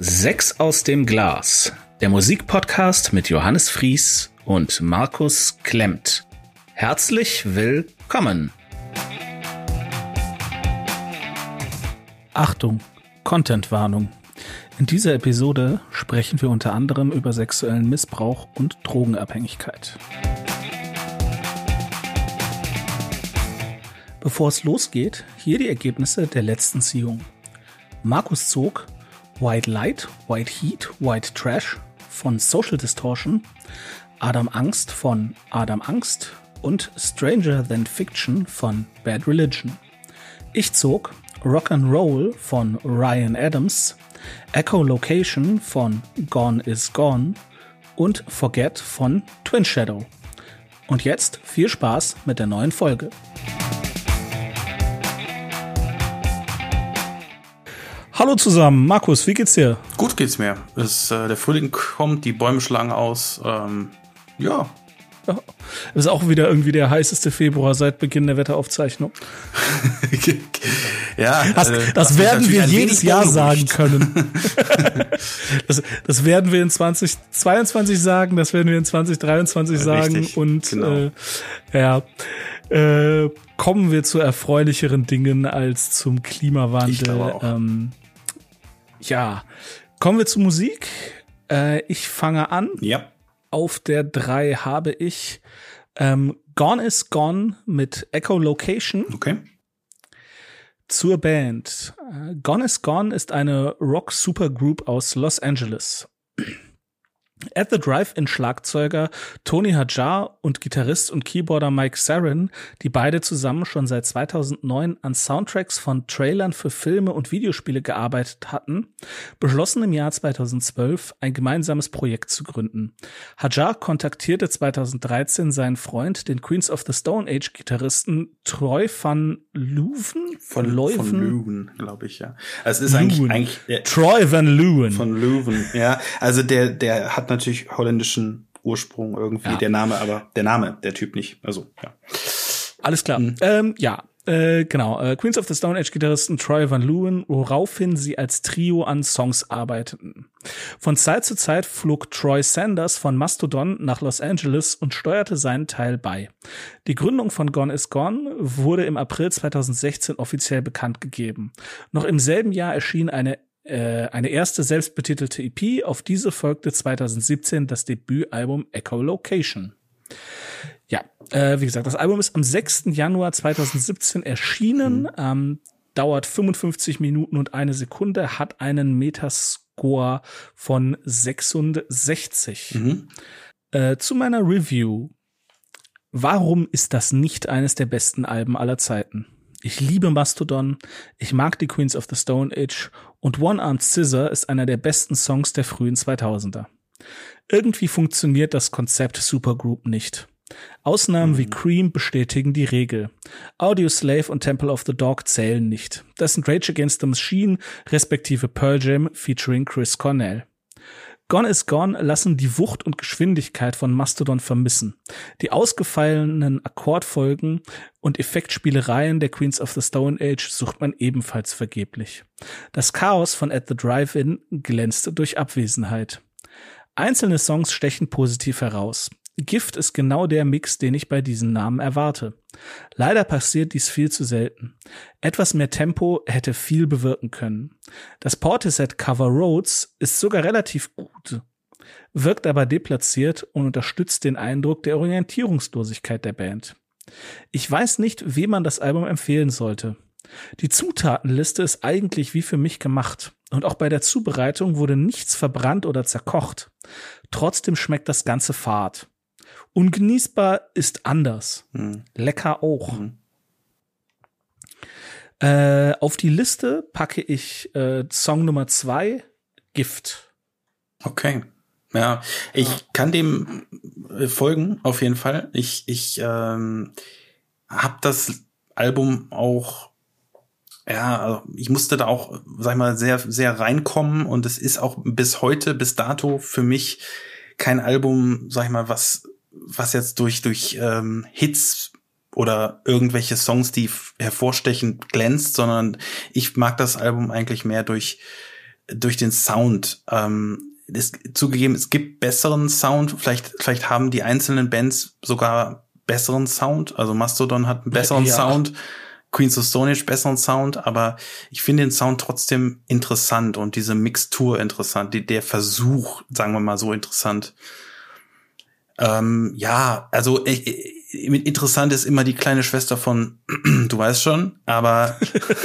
Sechs aus dem Glas, der Musikpodcast mit Johannes Fries und Markus Klemmt. Herzlich willkommen. Achtung, Contentwarnung. In dieser Episode sprechen wir unter anderem über sexuellen Missbrauch und Drogenabhängigkeit. Bevor es losgeht, hier die Ergebnisse der letzten Ziehung. Markus zog White Light, White Heat, White Trash von Social Distortion, Adam Angst von Adam Angst und Stranger Than Fiction von Bad Religion. Ich zog Rock and Roll von Ryan Adams, Echo Location von Gone is Gone und Forget von Twin Shadow. Und jetzt viel Spaß mit der neuen Folge. Hallo zusammen, Markus, wie geht's dir? Gut geht's mir. Es, äh, der Frühling kommt, die Bäume schlagen aus. Ähm, ja. ja. Es ist auch wieder irgendwie der heißeste Februar seit Beginn der Wetteraufzeichnung. ja, das, äh, das werden wir jedes Jahr sagen können. das, das, werden wir in 2022 sagen, das werden wir in 2023 sagen Richtig, und genau. äh, ja. Äh, kommen wir zu erfreulicheren Dingen als zum Klimawandel. Ähm, ja, kommen wir zur Musik. Äh, ich fange an. Ja. Auf der 3 habe ich ähm, Gone is Gone mit Echo Location. Okay. Zur Band. Äh, Gone is Gone ist eine Rock-Supergroup aus Los Angeles. At the Drive-In Schlagzeuger Tony Hajar und Gitarrist und Keyboarder Mike Sarin, die beide zusammen schon seit 2009 an Soundtracks von Trailern für Filme und Videospiele gearbeitet hatten, beschlossen im Jahr 2012 ein gemeinsames Projekt zu gründen. Hajar kontaktierte 2013 seinen Freund, den Queens of the Stone Age Gitarristen Troy van Leuven? Von Leuven, von Leuven glaube ich, ja. Also es ist eigentlich, eigentlich ja, Troy van Leuven. Von Leuven, ja. Also der, der hat natürlich holländischen Ursprung irgendwie, ja. der Name, aber der Name, der Typ nicht. Also, ja. Alles klar. Mhm. Ähm, ja, äh, genau. Äh, Queens of the Stone Age Gitarristen Troy Van Leeuwen, woraufhin sie als Trio an Songs arbeiteten. Von Zeit zu Zeit flog Troy Sanders von Mastodon nach Los Angeles und steuerte seinen Teil bei. Die Gründung von Gone is Gone wurde im April 2016 offiziell bekannt gegeben. Noch im selben Jahr erschien eine äh, eine erste selbstbetitelte EP. Auf diese folgte 2017 das Debütalbum Echo Location. Ja, äh, wie gesagt, das Album ist am 6. Januar 2017 erschienen, mhm. ähm, dauert 55 Minuten und eine Sekunde, hat einen Metascore von 66. Mhm. Äh, zu meiner Review. Warum ist das nicht eines der besten Alben aller Zeiten? Ich liebe Mastodon, ich mag die Queens of the Stone Age und One Armed Scissor ist einer der besten Songs der frühen 2000er. Irgendwie funktioniert das Konzept Supergroup nicht. Ausnahmen mhm. wie Cream bestätigen die Regel. Audio Slave und Temple of the Dog zählen nicht. Das sind Rage Against the Machine respektive Pearl Jam featuring Chris Cornell. Gone is Gone lassen die Wucht und Geschwindigkeit von Mastodon vermissen. Die ausgefallenen Akkordfolgen und Effektspielereien der Queens of the Stone Age sucht man ebenfalls vergeblich. Das Chaos von At the Drive-In glänzt durch Abwesenheit. Einzelne Songs stechen positiv heraus. Gift ist genau der Mix, den ich bei diesen Namen erwarte. Leider passiert dies viel zu selten. Etwas mehr Tempo hätte viel bewirken können. Das Portishead Cover Roads ist sogar relativ gut, wirkt aber deplatziert und unterstützt den Eindruck der Orientierungslosigkeit der Band. Ich weiß nicht, wem man das Album empfehlen sollte. Die Zutatenliste ist eigentlich wie für mich gemacht. Und auch bei der Zubereitung wurde nichts verbrannt oder zerkocht. Trotzdem schmeckt das Ganze fad. Ungenießbar ist anders. Mhm. Lecker auch. Mhm. Äh, auf die Liste packe ich äh, Song Nummer zwei, Gift. Okay. Ja, ich kann dem äh, folgen, auf jeden Fall. Ich, ich ähm, habe das Album auch, ja, also ich musste da auch, sag ich mal, sehr, sehr reinkommen und es ist auch bis heute, bis dato für mich kein Album, sag ich mal, was was jetzt durch, durch ähm, Hits oder irgendwelche Songs, die hervorstechend glänzt, sondern ich mag das Album eigentlich mehr durch durch den Sound. Ähm, es, zugegeben, es gibt besseren Sound. Vielleicht, vielleicht haben die einzelnen Bands sogar besseren Sound. Also Mastodon hat einen besseren ja. Sound. Queens of Stone Age besseren Sound, aber ich finde den Sound trotzdem interessant und diese Mixtur interessant, die, der Versuch, sagen wir mal so interessant. Ähm, ja, also ich, interessant ist immer die kleine Schwester von, du weißt schon, aber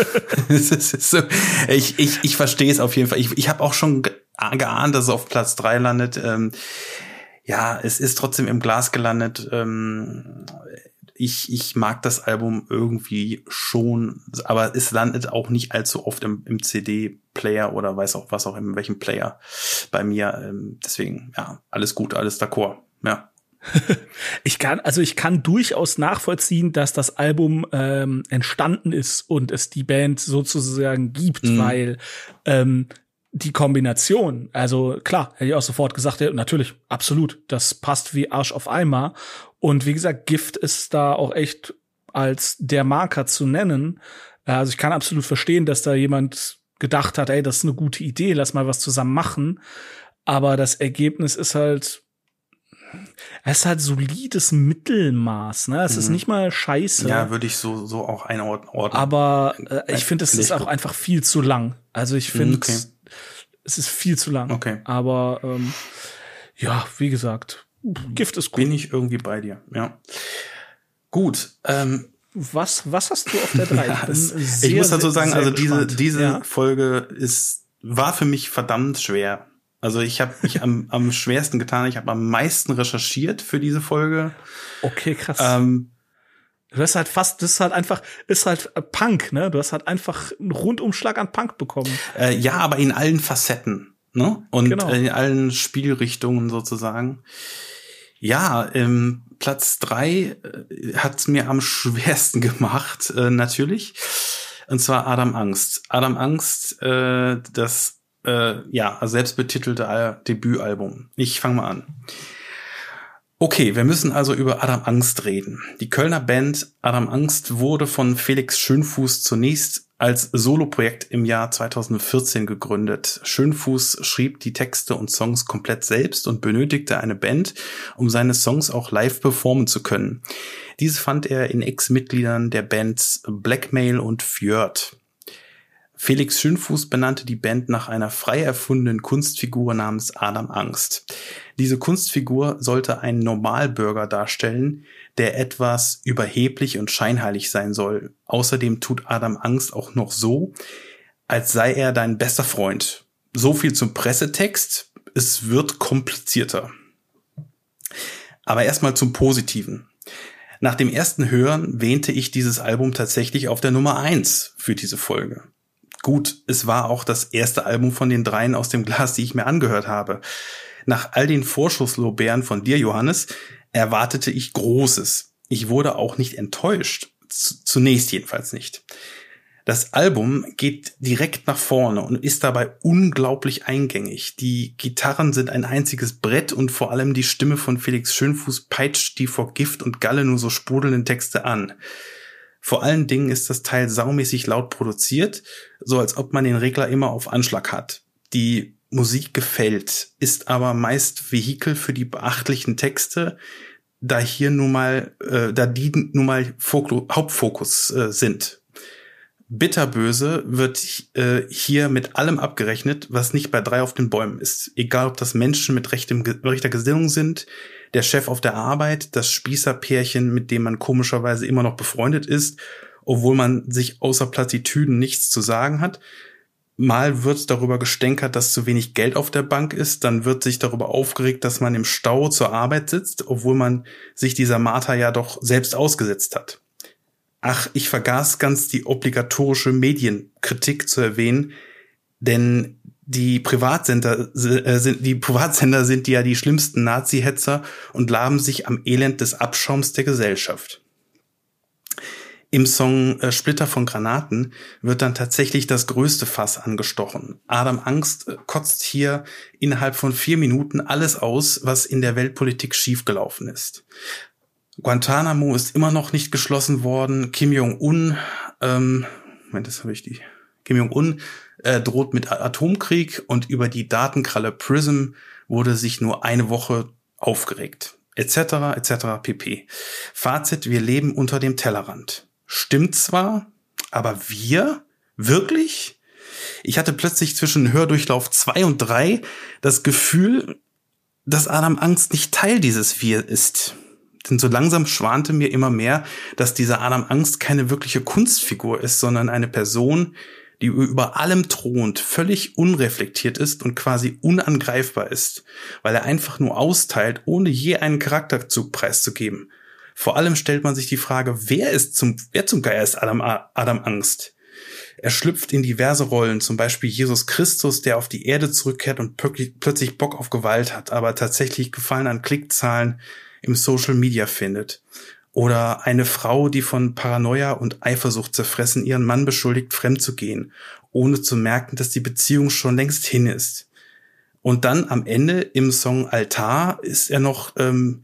so, ich, ich, ich verstehe es auf jeden Fall. Ich, ich habe auch schon geahnt, dass es auf Platz drei landet. Ähm, ja, es ist trotzdem im Glas gelandet. Ähm, ich, ich mag das Album irgendwie schon, aber es landet auch nicht allzu oft im, im CD-Player oder weiß auch was auch in welchem Player bei mir. Ähm, deswegen, ja, alles gut, alles d'accord. Ja. ich kann, also ich kann durchaus nachvollziehen, dass das Album ähm, entstanden ist und es die Band sozusagen gibt, mhm. weil ähm, die Kombination, also klar, hätte ich auch sofort gesagt, ja, natürlich, absolut, das passt wie Arsch auf Eimer. Und wie gesagt, Gift ist da auch echt als der Marker zu nennen. Also ich kann absolut verstehen, dass da jemand gedacht hat, ey, das ist eine gute Idee, lass mal was zusammen machen. Aber das Ergebnis ist halt, es ist halt solides Mittelmaß, ne? Es mhm. ist nicht mal scheiße. Ja, würde ich so, so auch einordnen. Aber äh, ich finde, es ist auch einfach viel zu lang. Also ich finde, okay. es ist viel zu lang. Okay. Aber ähm, ja, wie gesagt, Gift ist gut. Bin ich irgendwie bei dir, ja. Gut. Ähm, was, was hast du auf der 3? ja, ich, ich muss dazu sagen, also diese, diese ja. Folge ist, war für mich verdammt schwer. Also ich habe mich am, am schwersten getan. Ich habe am meisten recherchiert für diese Folge. Okay, krass. Ähm, du hast halt fast, das ist halt einfach, ist halt Punk, ne? Du hast halt einfach einen Rundumschlag an Punk bekommen. Äh, ja, aber in allen Facetten, ne? Und genau. in allen Spielrichtungen sozusagen. Ja, ähm, Platz drei äh, hat's mir am schwersten gemacht, äh, natürlich. Und zwar Adam Angst. Adam Angst, äh, das äh, ja, selbstbetitelte Debütalbum. Ich fange mal an. Okay, wir müssen also über Adam Angst reden. Die Kölner Band Adam Angst wurde von Felix Schönfuß zunächst als Soloprojekt im Jahr 2014 gegründet. Schönfuß schrieb die Texte und Songs komplett selbst und benötigte eine Band, um seine Songs auch live performen zu können. Diese fand er in Ex-Mitgliedern der Bands Blackmail und Fjord. Felix Schönfuß benannte die Band nach einer frei erfundenen Kunstfigur namens Adam Angst. Diese Kunstfigur sollte einen Normalbürger darstellen, der etwas überheblich und scheinheilig sein soll. Außerdem tut Adam Angst auch noch so, als sei er dein bester Freund. So viel zum Pressetext. Es wird komplizierter. Aber erstmal zum Positiven. Nach dem ersten Hören wähnte ich dieses Album tatsächlich auf der Nummer eins für diese Folge. Gut, es war auch das erste Album von den dreien aus dem Glas, die ich mir angehört habe. Nach all den Vorschusslobären von dir, Johannes, erwartete ich Großes. Ich wurde auch nicht enttäuscht. Zunächst jedenfalls nicht. Das Album geht direkt nach vorne und ist dabei unglaublich eingängig. Die Gitarren sind ein einziges Brett und vor allem die Stimme von Felix Schönfuß peitscht die vor Gift und Galle nur so sprudelnden Texte an. Vor allen Dingen ist das Teil saumäßig laut produziert, so als ob man den Regler immer auf Anschlag hat. Die Musik gefällt, ist aber meist Vehikel für die beachtlichen Texte, da hier nun mal, äh, da die nun mal Foklu Hauptfokus äh, sind. Bitterböse wird äh, hier mit allem abgerechnet, was nicht bei drei auf den Bäumen ist. Egal, ob das Menschen mit rechtem, rechter Gesinnung sind, der Chef auf der Arbeit, das Spießerpärchen, mit dem man komischerweise immer noch befreundet ist, obwohl man sich außer Plattitüden nichts zu sagen hat. Mal wird darüber gestänkert, dass zu wenig Geld auf der Bank ist, dann wird sich darüber aufgeregt, dass man im Stau zur Arbeit sitzt, obwohl man sich dieser Marter ja doch selbst ausgesetzt hat. Ach, ich vergaß ganz die obligatorische Medienkritik zu erwähnen, denn die Privatsender äh, sind, die Privatsender sind ja die schlimmsten Nazi-Hetzer und laben sich am Elend des Abschaums der Gesellschaft. Im Song äh, Splitter von Granaten wird dann tatsächlich das größte Fass angestochen. Adam Angst äh, kotzt hier innerhalb von vier Minuten alles aus, was in der Weltpolitik schiefgelaufen ist. Guantanamo ist immer noch nicht geschlossen worden. Kim Jong-un, ähm, Moment, das habe ich die. Kim Jong-un äh, droht mit Atomkrieg und über die Datenkralle Prism wurde sich nur eine Woche aufgeregt. Etc. etc. pp. Fazit, wir leben unter dem Tellerrand. Stimmt zwar, aber wir? Wirklich? Ich hatte plötzlich zwischen Hördurchlauf zwei und drei das Gefühl, dass Adam Angst nicht Teil dieses Wir ist. Denn so langsam schwante mir immer mehr, dass dieser Adam Angst keine wirkliche Kunstfigur ist, sondern eine Person, die über allem thront, völlig unreflektiert ist und quasi unangreifbar ist, weil er einfach nur austeilt, ohne je einen Charakterzug preiszugeben. Vor allem stellt man sich die Frage, wer ist zum, wer zum Geier ist Adam, Adam Angst? Er schlüpft in diverse Rollen, zum Beispiel Jesus Christus, der auf die Erde zurückkehrt und plötzlich Bock auf Gewalt hat, aber tatsächlich Gefallen an Klickzahlen im Social Media findet. Oder eine Frau, die von Paranoia und Eifersucht zerfressen ihren Mann beschuldigt, fremd zu gehen, ohne zu merken, dass die Beziehung schon längst hin ist. Und dann am Ende im Song Altar ist er noch ähm,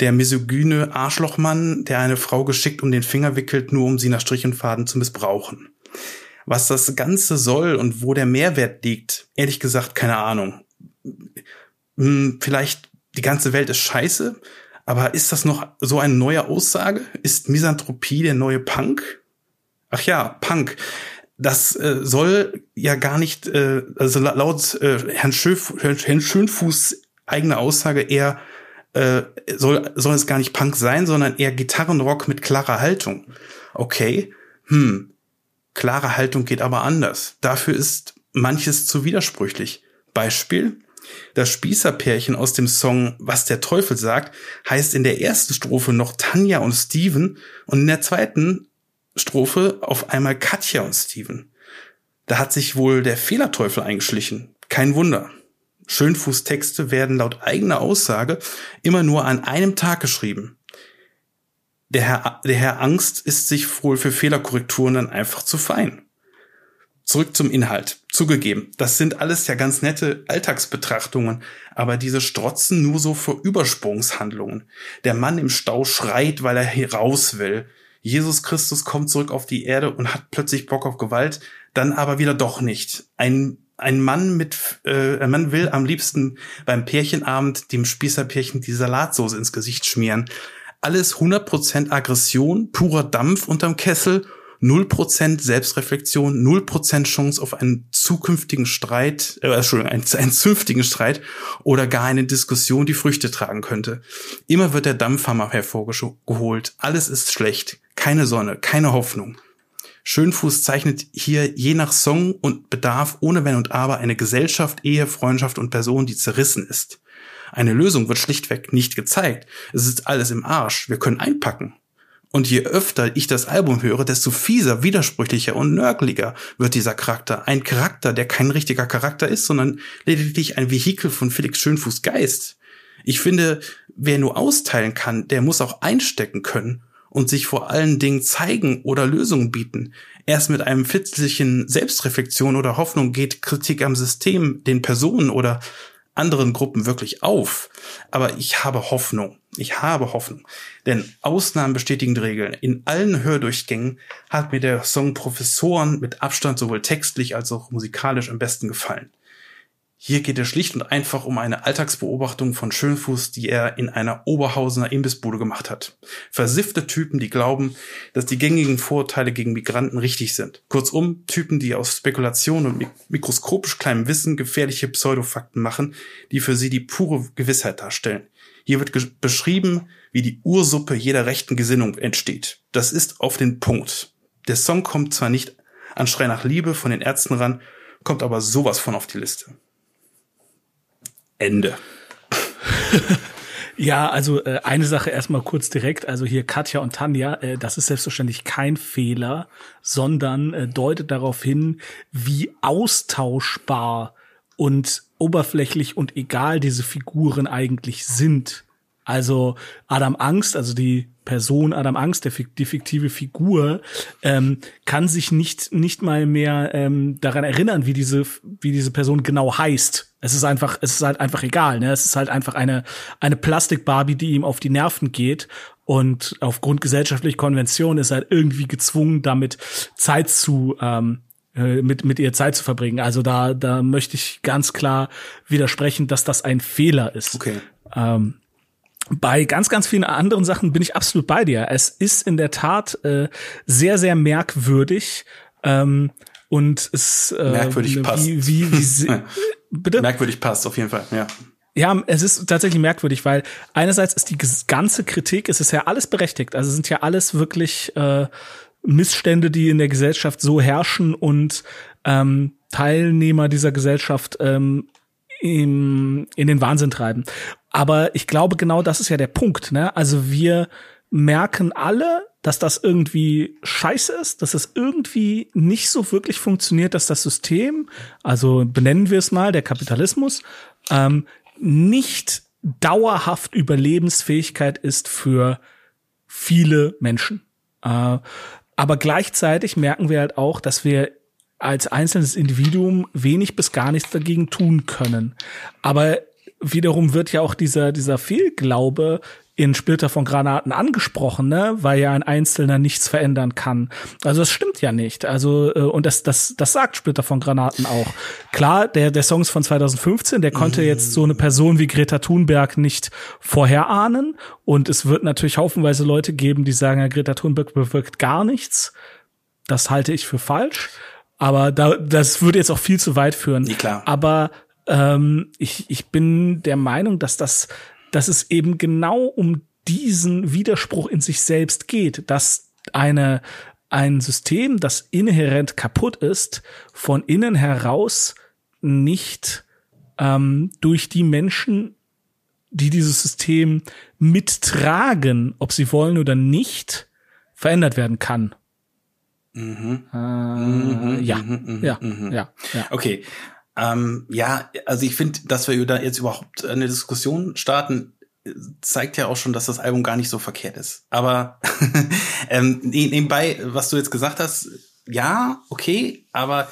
der misogyne Arschlochmann, der eine Frau geschickt um den Finger wickelt, nur um sie nach Strich und Faden zu missbrauchen. Was das Ganze soll und wo der Mehrwert liegt, ehrlich gesagt, keine Ahnung. Hm, vielleicht die ganze Welt ist scheiße, aber ist das noch so eine neue Aussage? Ist Misanthropie der neue Punk? Ach ja, Punk. Das äh, soll ja gar nicht, äh, also laut äh, Herrn, Schöf, Herrn Schönfuß eigene Aussage eher äh, soll, soll es gar nicht Punk sein, sondern eher Gitarrenrock mit klarer Haltung. Okay, hm, klare Haltung geht aber anders. Dafür ist manches zu widersprüchlich. Beispiel, das Spießerpärchen aus dem Song Was der Teufel sagt heißt in der ersten Strophe noch Tanja und Steven und in der zweiten Strophe auf einmal Katja und Steven. Da hat sich wohl der Fehlerteufel eingeschlichen. Kein Wunder. Schönfußtexte werden laut eigener Aussage immer nur an einem Tag geschrieben. Der Herr, der Herr Angst ist sich wohl für Fehlerkorrekturen dann einfach zu fein. Zurück zum Inhalt. Zugegeben, das sind alles ja ganz nette Alltagsbetrachtungen, aber diese strotzen nur so vor Übersprungshandlungen. Der Mann im Stau schreit, weil er hier raus will. Jesus Christus kommt zurück auf die Erde und hat plötzlich Bock auf Gewalt, dann aber wieder doch nicht. Ein, ein Mann mit, äh, ein Mann will am liebsten beim Pärchenabend dem Spießerpärchen die Salatsauce ins Gesicht schmieren. Alles 100% Aggression, purer Dampf unterm Kessel 0% Selbstreflexion, 0% Chance auf einen zukünftigen Streit, äh, Entschuldigung, einen, einen zünftigen Streit oder gar eine Diskussion, die Früchte tragen könnte. Immer wird der Dampfhammer hervorgeholt. Alles ist schlecht. Keine Sonne, keine Hoffnung. Schönfuß zeichnet hier je nach Song und Bedarf ohne Wenn und Aber eine Gesellschaft, Ehe, Freundschaft und Person, die zerrissen ist. Eine Lösung wird schlichtweg nicht gezeigt. Es ist alles im Arsch. Wir können einpacken. Und je öfter ich das Album höre, desto fieser, widersprüchlicher und nörgeliger wird dieser Charakter. Ein Charakter, der kein richtiger Charakter ist, sondern lediglich ein Vehikel von Felix Schönfuß Geist. Ich finde, wer nur austeilen kann, der muss auch einstecken können und sich vor allen Dingen zeigen oder Lösungen bieten. Erst mit einem fitzlichen Selbstreflexion oder Hoffnung geht Kritik am System, den Personen oder anderen Gruppen wirklich auf. Aber ich habe Hoffnung. Ich habe Hoffnung. Denn Ausnahmen bestätigen Regeln. In allen Hördurchgängen hat mir der Song Professoren mit Abstand sowohl textlich als auch musikalisch am besten gefallen. Hier geht es schlicht und einfach um eine Alltagsbeobachtung von Schönfuß, die er in einer Oberhausener Imbissbude gemacht hat. Versiffte Typen, die glauben, dass die gängigen Vorurteile gegen Migranten richtig sind. Kurzum, Typen, die aus Spekulation und mikroskopisch kleinem Wissen gefährliche Pseudofakten machen, die für sie die pure Gewissheit darstellen. Hier wird beschrieben, wie die Ursuppe jeder rechten Gesinnung entsteht. Das ist auf den Punkt. Der Song kommt zwar nicht an Schrei nach Liebe von den Ärzten ran, kommt aber sowas von auf die Liste. Ende. Ja, also äh, eine Sache erstmal kurz direkt. Also hier Katja und Tanja, äh, das ist selbstverständlich kein Fehler, sondern äh, deutet darauf hin, wie austauschbar und oberflächlich und egal diese Figuren eigentlich sind. Also Adam Angst, also die Person Adam Angst, der, die fiktive Figur, ähm, kann sich nicht nicht mal mehr ähm, daran erinnern, wie diese wie diese Person genau heißt. Es ist einfach, es ist halt einfach egal. Ne? Es ist halt einfach eine eine Plastik-Barbie, die ihm auf die Nerven geht und aufgrund gesellschaftlicher Konvention ist er halt irgendwie gezwungen, damit Zeit zu ähm, äh, mit, mit ihr Zeit zu verbringen. Also da, da möchte ich ganz klar widersprechen, dass das ein Fehler ist. Okay. Ähm, bei ganz, ganz vielen anderen Sachen bin ich absolut bei dir. Es ist in der Tat äh, sehr, sehr merkwürdig. Ähm, und es äh, merkwürdig wie, passt. Wie, wie, wie, bitte? Merkwürdig passt, auf jeden Fall, ja. Ja, es ist tatsächlich merkwürdig, weil einerseits ist die ganze Kritik, es ist ja alles berechtigt. Also sind ja alles wirklich äh, Missstände, die in der Gesellschaft so herrschen und ähm, Teilnehmer dieser Gesellschaft ähm, in, in den Wahnsinn treiben. Aber ich glaube, genau das ist ja der Punkt. Ne? Also wir merken alle, dass das irgendwie scheiße ist, dass es irgendwie nicht so wirklich funktioniert, dass das System, also benennen wir es mal, der Kapitalismus, ähm, nicht dauerhaft Überlebensfähigkeit ist für viele Menschen. Äh, aber gleichzeitig merken wir halt auch, dass wir als einzelnes Individuum wenig bis gar nichts dagegen tun können. Aber wiederum wird ja auch dieser, dieser Fehlglaube in Splitter von Granaten angesprochen, ne? weil ja ein Einzelner nichts verändern kann. Also das stimmt ja nicht. Also äh, und das das das sagt Splitter von Granaten auch. Klar, der der Song ist von 2015, der konnte mm. jetzt so eine Person wie Greta Thunberg nicht vorherahnen und es wird natürlich haufenweise Leute geben, die sagen, ja, Greta Thunberg bewirkt gar nichts. Das halte ich für falsch, aber da das würde jetzt auch viel zu weit führen. Nee, klar. Aber ähm, ich, ich bin der Meinung, dass das dass es eben genau um diesen Widerspruch in sich selbst geht, dass eine, ein System, das inhärent kaputt ist, von innen heraus nicht ähm, durch die Menschen, die dieses System mittragen, ob sie wollen oder nicht, verändert werden kann. Mhm. Äh, mhm, ja. Mhm, mhm, ja, mhm. ja, ja. Okay. Ähm, ja, also ich finde, dass wir da jetzt überhaupt eine Diskussion starten, zeigt ja auch schon, dass das Album gar nicht so verkehrt ist. Aber ähm, nebenbei, was du jetzt gesagt hast, ja, okay, aber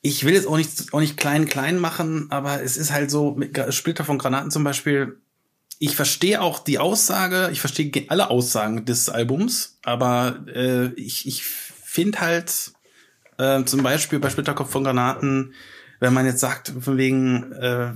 ich will jetzt auch nicht, auch nicht klein, klein machen, aber es ist halt so, mit Splitter von Granaten zum Beispiel, ich verstehe auch die Aussage, ich verstehe alle Aussagen des Albums, aber äh, ich, ich finde halt äh, zum Beispiel bei Splitterkopf von Granaten, wenn man jetzt sagt, von wegen, äh,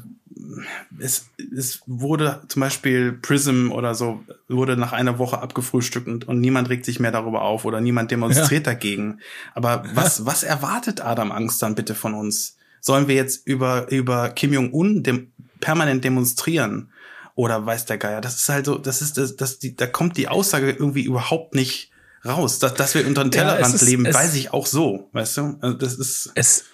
es, es wurde zum Beispiel Prism oder so, wurde nach einer Woche abgefrühstückt und, und niemand regt sich mehr darüber auf oder niemand demonstriert ja. dagegen. Aber was, was erwartet Adam Angst dann bitte von uns? Sollen wir jetzt über, über Kim Jong-un dem, permanent demonstrieren? Oder weiß der Geier? Das ist halt so, das ist, das, das, die, da kommt die Aussage irgendwie überhaupt nicht raus. Dass, dass wir unter den Tellerrand ja, leben, weiß ich auch so, weißt du? Also das ist. Es,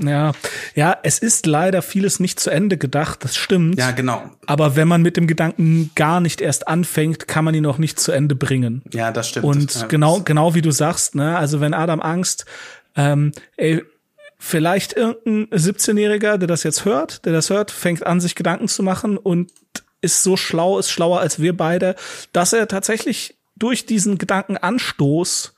ja, ja, es ist leider vieles nicht zu Ende gedacht, das stimmt. Ja, genau. Aber wenn man mit dem Gedanken gar nicht erst anfängt, kann man ihn auch nicht zu Ende bringen. Ja, das stimmt. Und ja, genau, genau wie du sagst, ne, also wenn Adam Angst, ähm, ey, vielleicht irgendein 17-Jähriger, der das jetzt hört, der das hört, fängt an, sich Gedanken zu machen und ist so schlau, ist schlauer als wir beide, dass er tatsächlich durch diesen Gedankenanstoß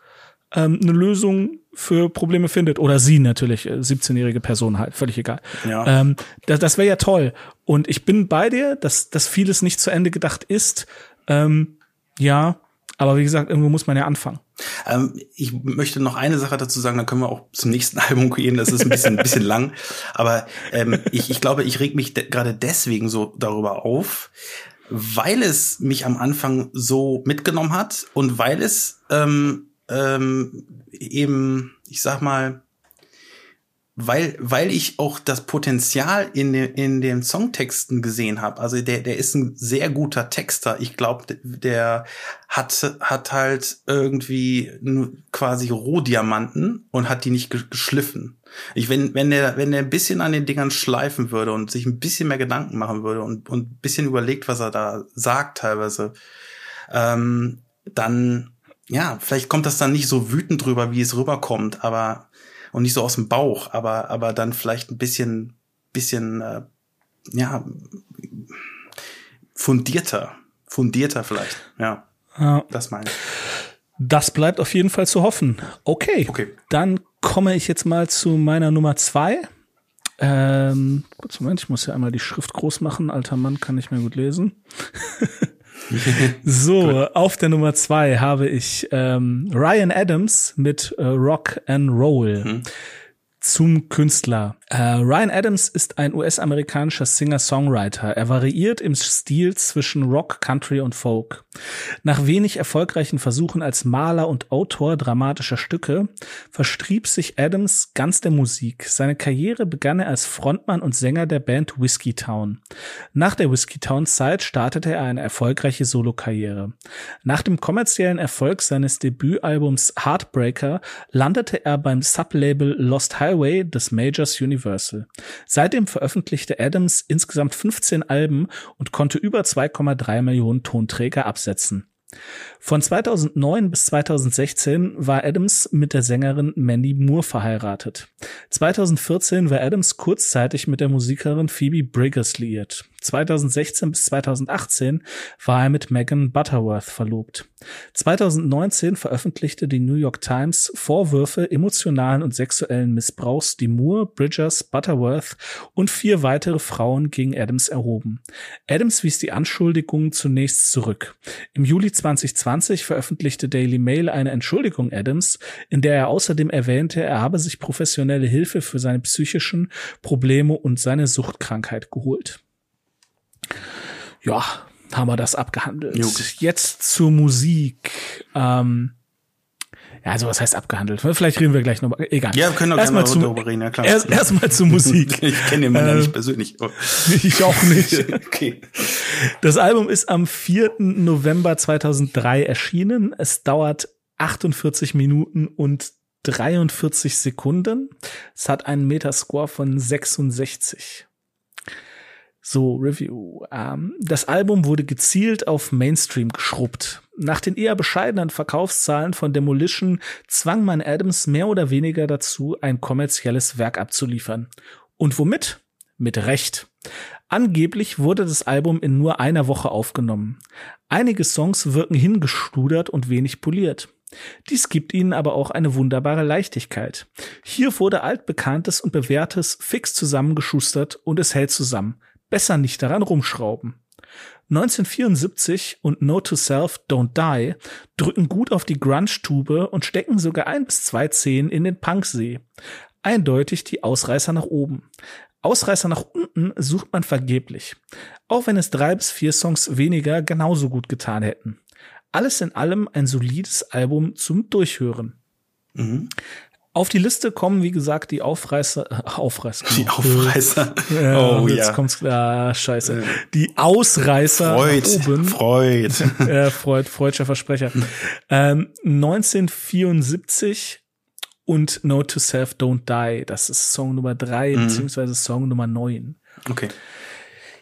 ähm, eine Lösung für Probleme findet. Oder sie natürlich, 17-jährige äh, Person halt, völlig egal. Ja. Ähm, das das wäre ja toll. Und ich bin bei dir, dass, dass vieles nicht zu Ende gedacht ist. Ähm, ja, aber wie gesagt, irgendwo muss man ja anfangen. Ähm, ich möchte noch eine Sache dazu sagen, dann können wir auch zum nächsten Album gehen. Das ist ein bisschen, ein bisschen lang. Aber ähm, ich, ich glaube, ich reg mich de gerade deswegen so darüber auf, weil es mich am Anfang so mitgenommen hat und weil es ähm, ähm, eben, ich sag mal, weil, weil ich auch das Potenzial in, de, in den Songtexten gesehen habe. Also der, der ist ein sehr guter Texter. Ich glaube, der hat, hat halt irgendwie quasi Rohdiamanten und hat die nicht geschliffen. Ich, wenn, wenn der, wenn der ein bisschen an den Dingern schleifen würde und sich ein bisschen mehr Gedanken machen würde und, und ein bisschen überlegt, was er da sagt teilweise, ähm, dann ja, vielleicht kommt das dann nicht so wütend drüber, wie es rüberkommt, aber und nicht so aus dem Bauch, aber aber dann vielleicht ein bisschen bisschen äh, ja fundierter, fundierter vielleicht. Ja, ja. das meine ich. Das bleibt auf jeden Fall zu hoffen. Okay, okay. dann komme ich jetzt mal zu meiner Nummer zwei. Ähm, kurz Moment, ich muss ja einmal die Schrift groß machen. Alter Mann kann nicht mehr gut lesen. so, auf der Nummer zwei habe ich ähm, Ryan Adams mit äh, Rock and Roll. Mhm zum Künstler. Äh, Ryan Adams ist ein US-amerikanischer Singer-Songwriter. Er variiert im Stil zwischen Rock, Country und Folk. Nach wenig erfolgreichen Versuchen als Maler und Autor dramatischer Stücke verstrieb sich Adams ganz der Musik. Seine Karriere begann er als Frontmann und Sänger der Band Whiskey Town. Nach der Whiskey Town Zeit startete er eine erfolgreiche Solokarriere. Nach dem kommerziellen Erfolg seines Debütalbums Heartbreaker landete er beim Sublabel Lost Highway des Majors Universal. Seitdem veröffentlichte Adams insgesamt 15 Alben und konnte über 2,3 Millionen Tonträger absetzen. Von 2009 bis 2016 war Adams mit der Sängerin Mandy Moore verheiratet. 2014 war Adams kurzzeitig mit der Musikerin Phoebe Briggers liiert. 2016 bis 2018 war er mit Megan Butterworth verlobt. 2019 veröffentlichte die New York Times Vorwürfe emotionalen und sexuellen Missbrauchs, die Moore, Bridgers, Butterworth und vier weitere Frauen gegen Adams erhoben. Adams wies die Anschuldigungen zunächst zurück. Im Juli 2020 veröffentlichte Daily Mail eine Entschuldigung Adams, in der er außerdem erwähnte, er habe sich professionelle Hilfe für seine psychischen Probleme und seine Suchtkrankheit geholt. Ja, haben wir das abgehandelt. Jo. Jetzt zur Musik. Ähm, ja, also was heißt abgehandelt? Vielleicht reden wir gleich noch. Egal. Ja, wir können doch erstmal zu, darüber reden, ja klar. Erst, erstmal zur Musik. ich kenne den Mann äh, ja nicht persönlich. Oh. Ich auch nicht. okay. Das Album ist am 4. November 2003 erschienen. Es dauert 48 Minuten und 43 Sekunden. Es hat einen Metascore von 66. So, Review. Ähm, das Album wurde gezielt auf Mainstream geschrubbt. Nach den eher bescheidenen Verkaufszahlen von Demolition zwang man Adams mehr oder weniger dazu, ein kommerzielles Werk abzuliefern. Und womit? Mit Recht. Angeblich wurde das Album in nur einer Woche aufgenommen. Einige Songs wirken hingestudert und wenig poliert. Dies gibt ihnen aber auch eine wunderbare Leichtigkeit. Hier wurde altbekanntes und bewährtes fix zusammengeschustert und es hält zusammen besser nicht daran rumschrauben. 1974 und Note to Self Don't Die drücken gut auf die Grunge-Tube und stecken sogar ein bis zwei Zehen in den Punksee. Eindeutig die Ausreißer nach oben. Ausreißer nach unten sucht man vergeblich. Auch wenn es drei bis vier Songs weniger genauso gut getan hätten. Alles in allem ein solides Album zum Durchhören. Mhm. Auf die Liste kommen, wie gesagt, die Aufreißer, äh, Aufreißer. Die Aufreißer. Äh, oh jetzt ja. kommt's, ah, scheiße. Die Ausreißer Freud, oben. Freud. äh, Freud, Freudscher Versprecher. Ähm, 1974 und Note to Self Don't Die. Das ist Song Nummer drei mhm. beziehungsweise Song Nummer neun. Okay.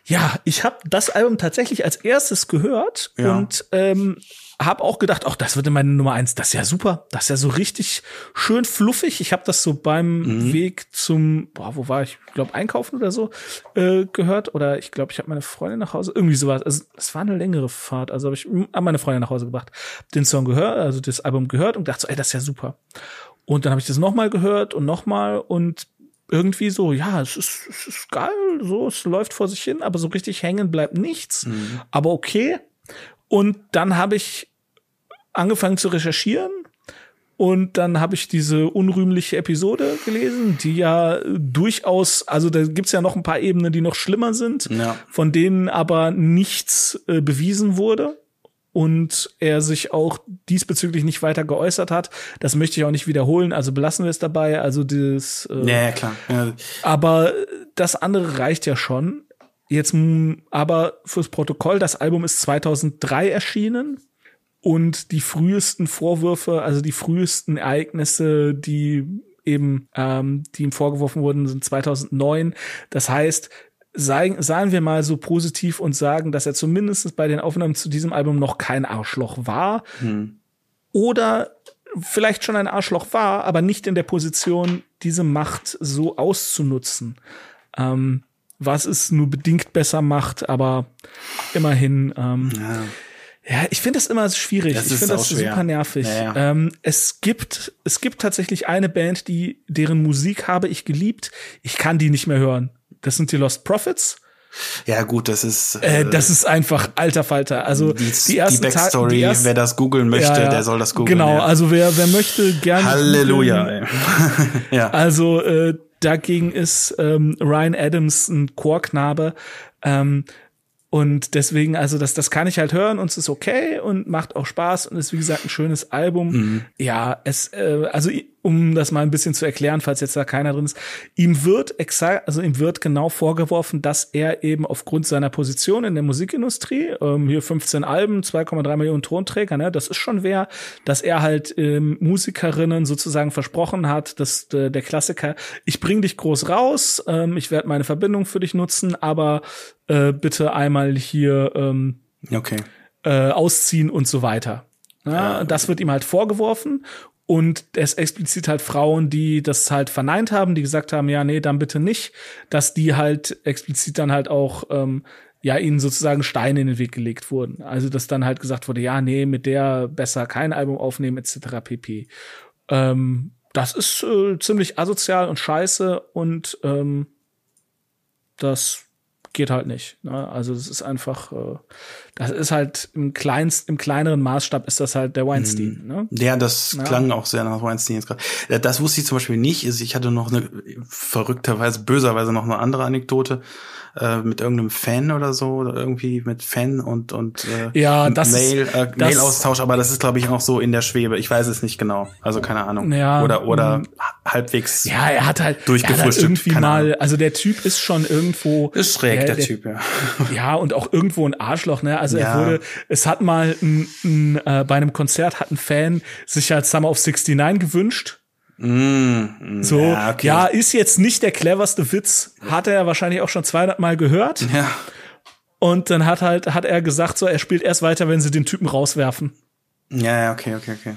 Ja, ich habe das Album tatsächlich als erstes gehört ja. und ähm, hab auch gedacht, ach, das wird meine Nummer eins. Das ist ja super. Das ist ja so richtig schön fluffig. Ich habe das so beim mhm. Weg zum, boah, wo war ich? Ich glaube, einkaufen oder so äh, gehört. Oder ich glaube, ich habe meine Freundin nach Hause, irgendwie sowas. Also es war eine längere Fahrt. Also habe ich meine Freundin nach Hause gebracht, den Song gehört, also das Album gehört und dachte so, ey, das ist ja super. Und dann habe ich das nochmal gehört und nochmal und irgendwie so, ja, es ist, es ist geil, so, es läuft vor sich hin, aber so richtig hängen bleibt nichts. Mhm. Aber okay. Und dann habe ich angefangen zu recherchieren und dann habe ich diese unrühmliche Episode gelesen, die ja durchaus, also da gibt's ja noch ein paar Ebenen, die noch schlimmer sind, ja. von denen aber nichts äh, bewiesen wurde und er sich auch diesbezüglich nicht weiter geäußert hat. Das möchte ich auch nicht wiederholen, also belassen wir es dabei. Also das. Äh, ja, klar. Ja. Aber das andere reicht ja schon. Jetzt aber fürs Protokoll, das Album ist 2003 erschienen und die frühesten Vorwürfe, also die frühesten Ereignisse, die eben, ähm, die ihm vorgeworfen wurden, sind 2009. Das heißt, sagen, sagen wir mal so positiv und sagen, dass er zumindest bei den Aufnahmen zu diesem Album noch kein Arschloch war. Hm. Oder vielleicht schon ein Arschloch war, aber nicht in der Position, diese Macht so auszunutzen. Ähm, was es nur bedingt besser macht, aber immerhin. Ähm, ja. ja ich finde das immer schwierig. Das ich finde das schwer. super nervig. Ja, ja. Ähm, es gibt es gibt tatsächlich eine Band, die deren Musik habe ich geliebt. Ich kann die nicht mehr hören. Das sind die Lost Prophets. Ja, gut, das ist. Äh, das ist einfach alter Falter. Also die, die ersten die Backstory, die ersten, wer das googeln möchte, Ja, ja. der soll das googeln. Genau, ja. also wer, wer möchte gerne. Halleluja. ja. Also äh, dagegen ist ähm, Ryan Adams ein Chorknabe. Ähm, und deswegen, also das, das kann ich halt hören und es ist okay und macht auch Spaß und ist wie gesagt ein schönes Album. Mhm. Ja, es, äh, also um das mal ein bisschen zu erklären, falls jetzt da keiner drin ist, ihm wird exakt, also ihm wird genau vorgeworfen, dass er eben aufgrund seiner Position in der Musikindustrie, ähm, hier 15 Alben, 2,3 Millionen Tonträger, ne, das ist schon wer, dass er halt ähm, Musikerinnen sozusagen versprochen hat, dass äh, der Klassiker, ich bring dich groß raus, ähm, ich werde meine Verbindung für dich nutzen, aber äh, bitte einmal hier ähm, Okay. äh, ausziehen und so weiter. Ja, Das wird ihm halt vorgeworfen. Und es explizit halt Frauen, die das halt verneint haben, die gesagt haben, ja, nee, dann bitte nicht, dass die halt explizit dann halt auch, ähm, ja, ihnen sozusagen Steine in den Weg gelegt wurden. Also, dass dann halt gesagt wurde, ja, nee, mit der besser kein Album aufnehmen, etc. pp. Ähm, das ist äh, ziemlich asozial und scheiße und ähm, das geht halt nicht. Ne? Also das ist einfach, äh, das ist halt im kleinst, im kleineren Maßstab ist das halt der Weinstein. Ne? Ja, das klang auch sehr nach Weinstein jetzt gerade. Ja, Das wusste ich zum Beispiel nicht. Also Ich hatte noch eine verrückterweise, böserweise noch eine andere Anekdote äh, mit irgendeinem Fan oder so oder irgendwie mit Fan und und äh, Ja, das Mail äh, das- Mail-Austausch, aber das ist glaube ich auch so in der Schwebe. Ich weiß es nicht genau. Also keine Ahnung. Ja, oder oder mm. halbwegs. Ja, er hat halt, halt Durchgefrühstückt, irgendwie keine mal, Ahnung. also der Typ ist schon irgendwo. Ist schräg der, Typ, ja. Ja, und auch irgendwo ein Arschloch, ne? Also Ja. er wurde, es hat mal ein, ein, äh, bei einem Konzert hat ein Fan sich halt Summer of 69 gewünscht. Mm, So, ja, ja, okay. ist jetzt nicht der cleverste Witz, hat er wahrscheinlich auch schon 200 Mal gehört. ja. Und dann hat halt, hat er gesagt, so, er spielt erst weiter, wenn sie den Typen rauswerfen. Ja, ja, okay, okay, okay.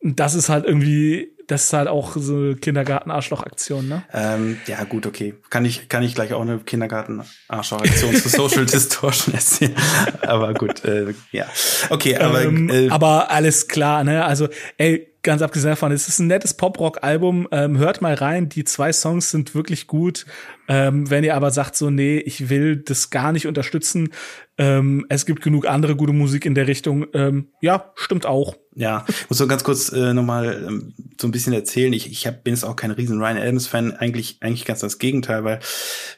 Das ist halt irgendwie, das ist halt auch so Kindergarten-Arschloch-Aktion, ne? Ähm, ja, gut, okay. Kann ich, kann ich gleich auch eine Kindergarten-Arschaktion zu Social Distortion erzählen. Aber gut, äh, ja. Okay, aber, ähm, äh, aber alles klar, ne? Also, ey, ganz abgesehen davon, es ist ein nettes Pop-Rock-Album. Ähm, hört mal rein, die zwei Songs sind wirklich gut. Ähm, wenn ihr aber sagt, so, nee, ich will das gar nicht unterstützen, ähm, es gibt genug andere gute Musik in der Richtung, ähm, ja, stimmt auch. ja, muss so ganz kurz äh, nochmal ähm, so ein bisschen erzählen. Ich, ich hab, bin jetzt auch kein riesen Ryan Adams-Fan, eigentlich, eigentlich ganz das Gegenteil, weil,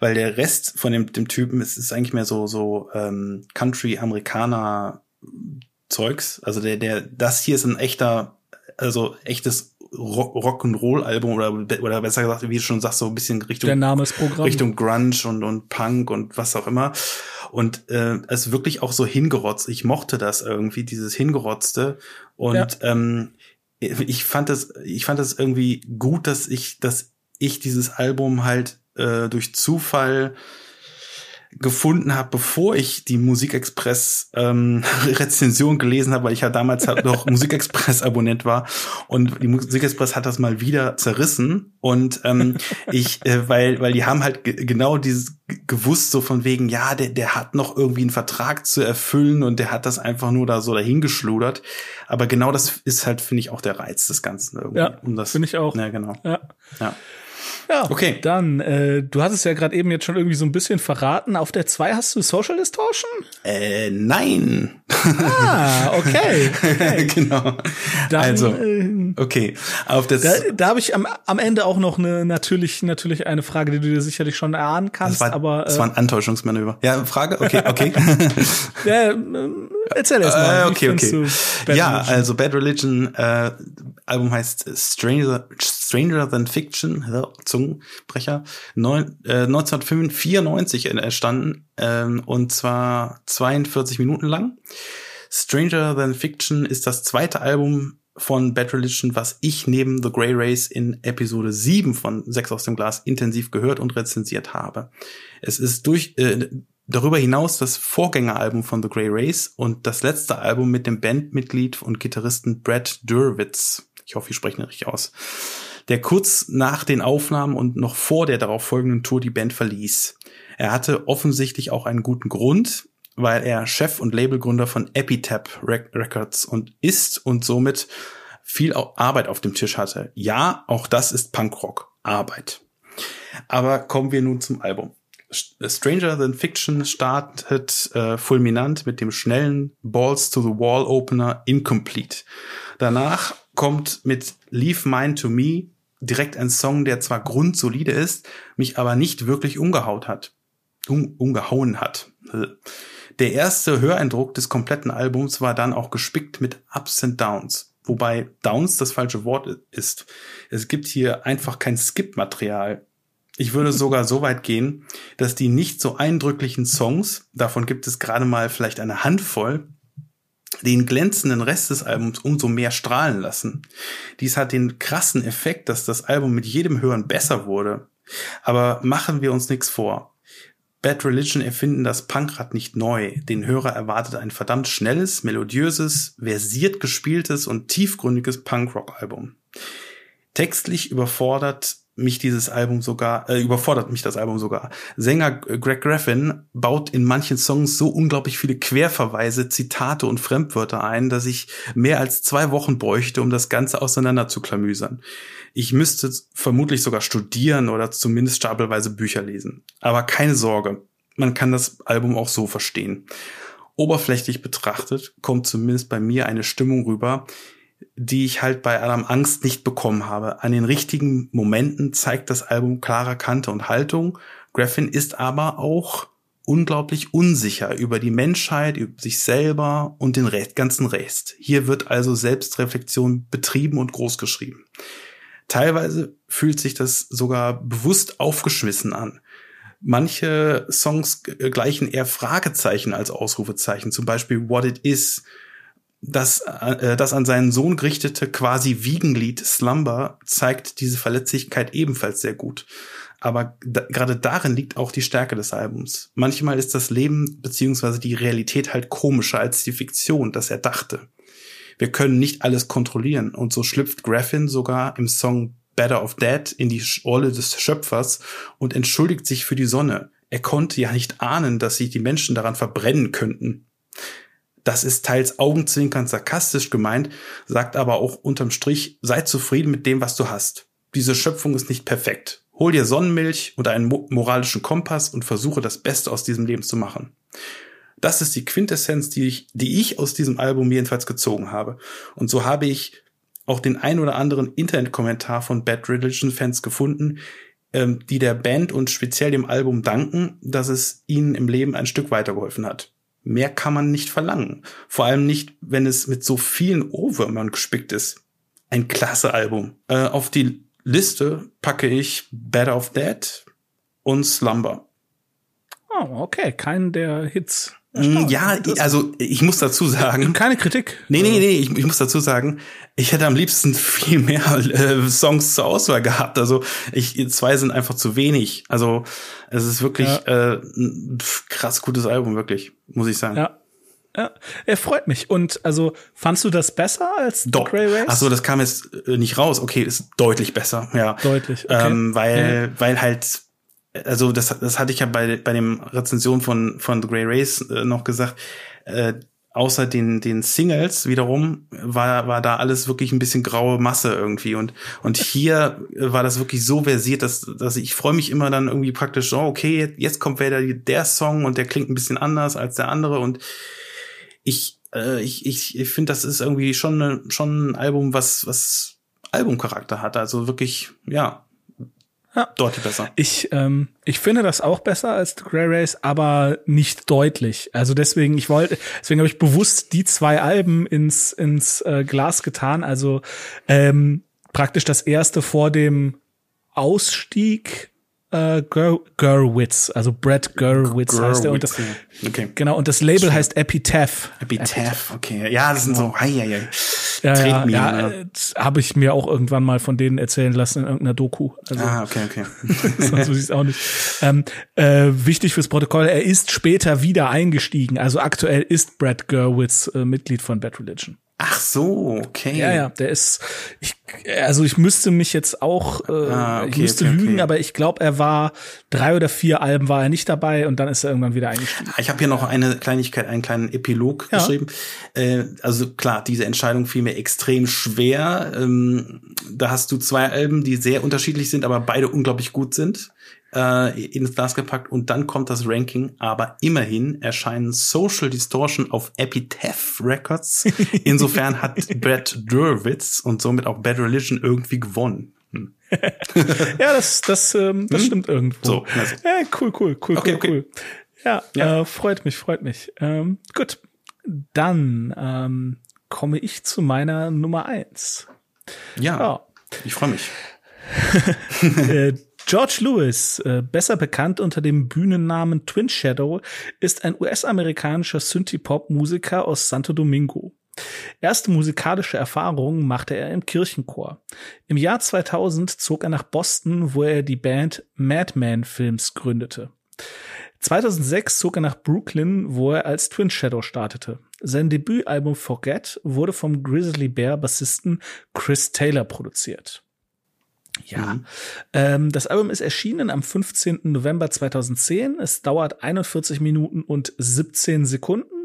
weil der Rest von dem, dem Typen ist, ist eigentlich mehr so, so ähm, Country-Amerikaner Zeugs. Also der, der, das hier ist ein echter, also echtes Rock- Rock'n'Roll-Album oder, oder besser gesagt, wie du schon sagst, so ein bisschen Richtung. Richtung Grunge und, und Punk und was auch immer. Und äh, es ist wirklich auch so hingerotzt. Ich mochte das irgendwie, dieses Hingerotzte. Und Ja. ähm, ich fand es, ich fand es irgendwie gut, dass ich, dass ich dieses Album halt äh, durch Zufall gefunden habe, bevor ich die Musikexpress ähm, Rezension gelesen habe, weil ich ja damals halt noch Musikexpress Abonnent war. Und die Musikexpress hat das mal wieder zerrissen. Und ähm, ich äh, weil weil die haben halt ge- genau dieses gewusst so von wegen ja der der hat noch irgendwie einen Vertrag zu erfüllen und der hat das einfach nur da so dahingeschludert, aber genau das ist halt finde ich auch der Reiz des Ganzen irgendwie Ja, um das finde ich auch. ja genau. Ja. ja Ja, Okay. Dann, äh, du hattest ja gerade eben jetzt schon irgendwie so ein bisschen verraten. Auf der 2 hast du Social Distortion? äh, nein Ah, okay. genau Dann, also äh, okay auf das da, da habe ich am, am Ende auch noch eine natürlich natürlich eine Frage, die du dir sicherlich schon erahnen kannst, Das war, aber das äh, war ein Antäuschungsmanöver. Ja, Frage? Okay, okay. ja, ähm, erzähl erst mal. äh, okay, okay. Ja, Religion? also Bad Religion, äh, Album heißt Stranger, Stranger Than Fiction, Zungenbrecher, neun, äh, 1994 entstanden, ähm, und zwar 42 Minuten lang. Stranger Than Fiction ist das zweite Album von Bad Religion, was ich neben The Grey Race in Episode 7 von Sex aus dem Glas intensiv gehört und rezensiert habe. Es ist durch äh, darüber hinaus das Vorgängeralbum von The Grey Race und das letzte Album mit dem Bandmitglied und Gitarristen Brad Durwitz. Ich hoffe, ich spreche ihn richtig aus. Der kurz nach den Aufnahmen und noch vor der darauf folgenden Tour die Band verließ. Er hatte offensichtlich auch einen guten Grund, weil er Chef und Labelgründer von Epitaph Rec- Records und ist und somit viel Arbeit auf dem Tisch hatte. Ja, auch das ist Punkrock. Arbeit. Aber kommen wir nun zum Album. Stranger Than Fiction startet äh, fulminant mit dem schnellen Balls to the Wall Opener Incomplete. Danach kommt mit Leave Mine to Me direkt ein Song, der zwar grundsolide ist, mich aber nicht wirklich umgehaut hat. Um, umgehauen hat. Der erste Höreindruck des kompletten Albums war dann auch gespickt mit Ups and Downs. Wobei Downs das falsche Wort ist. Es gibt hier einfach kein Skip-Material. Ich würde sogar so weit gehen, dass die nicht so eindrücklichen Songs, davon gibt es gerade mal vielleicht eine Handvoll, den glänzenden Rest des Albums umso mehr strahlen lassen. Dies hat den krassen Effekt, dass das Album mit jedem Hören besser wurde. Aber machen wir uns nichts vor. Bad Religion erfinden das Punkrad nicht neu. Den Hörer erwartet ein verdammt schnelles, melodiöses, versiert gespieltes und tiefgründiges Punkrock-Album. Textlich überfordert mich dieses Album sogar, äh, überfordert mich das Album sogar. Sänger Greg Graffin baut in manchen Songs so unglaublich viele Querverweise, Zitate und Fremdwörter ein, dass ich mehr als zwei Wochen bräuchte, um das Ganze auseinander zu klamüsern. Ich müsste vermutlich sogar studieren oder zumindest stapelweise Bücher lesen. Aber keine Sorge, man kann das Album auch so verstehen. Oberflächlich betrachtet kommt zumindest bei mir eine Stimmung rüber, die ich halt bei Adam Angst nicht bekommen habe. An den richtigen Momenten zeigt das Album klare Kante und Haltung. Graffin ist aber auch unglaublich unsicher über die Menschheit, über sich selber und den ganzen Rest. Hier wird also Selbstreflexion betrieben und großgeschrieben. Teilweise fühlt sich das sogar bewusst aufgeschmissen an. Manche Songs gleichen eher Fragezeichen als Ausrufezeichen, zum Beispiel What It Is, das, äh, das an seinen Sohn gerichtete quasi Wiegenlied Slumber zeigt diese Verletzlichkeit ebenfalls sehr gut. Aber da, gerade darin liegt auch die Stärke des Albums. Manchmal ist das Leben beziehungsweise die Realität halt komischer als die Fiktion, das er dachte. Wir können nicht alles kontrollieren und so schlüpft Graffin sogar im Song Better of Dead in die Rolle des Schöpfers und entschuldigt sich für die Sonne. Er konnte ja nicht ahnen, dass sich die Menschen daran verbrennen könnten. Das ist teils augenzwinkernd sarkastisch gemeint, sagt aber auch unterm Strich, sei zufrieden mit dem, was du hast. Diese Schöpfung ist nicht perfekt. Hol dir Sonnenmilch und einen moralischen Kompass und versuche das Beste aus diesem Leben zu machen. Das ist die Quintessenz, die ich, die ich aus diesem Album jedenfalls gezogen habe. Und so habe ich auch den ein oder anderen Internetkommentar von Bad Religion Fans gefunden, ähm, die der Band und speziell dem Album danken, dass es ihnen im Leben ein Stück weitergeholfen hat. Mehr kann man nicht verlangen. Vor allem nicht, wenn es mit so vielen Ohrwürmern gespickt ist. Ein klasse Album. Äh, auf die Liste packe ich Better of Dead und Slumber. Oh, okay. Keinen der Hits. Mm, ja, also ich muss dazu sagen. Keine Kritik. Nee, nee, nee, ich, ich muss dazu sagen, ich hätte am liebsten viel mehr äh, Songs zur Auswahl gehabt. Also ich, zwei sind einfach zu wenig. Also es ist wirklich ja. äh, ein krass gutes Album, wirklich, muss ich sagen. Ja. Ja, er freut mich. Und also, fandst du das besser als Doch. The Grey Race? Ach so, das kam jetzt äh, nicht raus. Okay, ist deutlich besser, ja. Deutlich, okay. Ähm, weil, ja. weil halt also das, das hatte ich ja bei, bei dem Rezension von, von The Grey Race äh, noch gesagt, äh, außer den, den Singles wiederum war, war da alles wirklich ein bisschen graue Masse irgendwie. Und, und hier war das wirklich so versiert, dass, dass ich freue mich immer dann irgendwie praktisch, oh, okay, jetzt kommt wieder der Song und der klingt ein bisschen anders als der andere. Und ich, äh, ich, ich, ich finde, das ist irgendwie schon, schon ein Album, was, was Albumcharakter hat. Also wirklich, ja, ja. Deutlich besser. Ich, ähm, ich finde das auch besser als The Grey Race, aber nicht deutlich. Also deswegen, ich wollte, deswegen habe ich bewusst die zwei Alben ins, ins äh, Glas getan. Also ähm, praktisch das erste vor dem Ausstieg äh, Ger Gerwitz, also Brad Gerwitz Ger heißt er. Und das, okay. Genau, und das Label heißt Epitaph. Epitaph, Epitaph. okay. Ja, das sind so, hei, hei, hei. Ja, ja, ja, ja. habe ich mir auch irgendwann mal von denen erzählen lassen in irgendeiner Doku. Also, ah, okay, okay. sonst weiß ich auch nicht. Ähm, äh, wichtig fürs Protokoll, er ist später wieder eingestiegen. Also aktuell ist Brad Gerwitz äh, Mitglied von Bad Religion. Ach so, okay. Ja, ja, der ist, ich, also ich müsste mich jetzt auch, äh, ah, okay, ich müsste okay, lügen, okay. aber ich glaube, er war drei oder vier Alben war er nicht dabei und dann ist er irgendwann wieder eingestiegen. Ich habe hier noch eine Kleinigkeit, einen kleinen Epilog ja. geschrieben. Äh, also klar, diese Entscheidung fiel mir extrem schwer. Ähm, da hast du zwei Alben, die sehr unterschiedlich sind, aber beide unglaublich gut sind äh, ins Glas gepackt und dann kommt das Ranking. Aber immerhin erscheinen Social Distortion auf Epitaph Records. Insofern hat Brad Durwitz und somit auch Bad Religion irgendwie gewonnen. Hm. ja, das, das, ähm, das hm? stimmt irgendwo. So, also. Ja, cool, cool, cool, okay, cool, okay. cool. Ja, ja. Äh, freut mich, freut mich. Ähm, gut, dann ähm, komme ich zu meiner Nummer eins. Ja, ja. ich freue mich. Äh, George Lewis, äh, besser bekannt unter dem Bühnennamen Twin Shadow, ist ein US-amerikanischer Synthie-Pop-Musiker aus Santo Domingo. Erste musikalische Erfahrungen machte er im Kirchenchor. Im Jahr 2000 zog er nach Boston, wo er die Band Madman Films gründete. 2006 zog er nach Brooklyn, wo er als Twin Shadow startete. Sein Debütalbum Forget wurde vom Grizzly Bear Bassisten Chris Taylor produziert. Ja, mhm. ähm, das Album ist erschienen am 15. November 2010. Es dauert 41 Minuten und 17 Sekunden.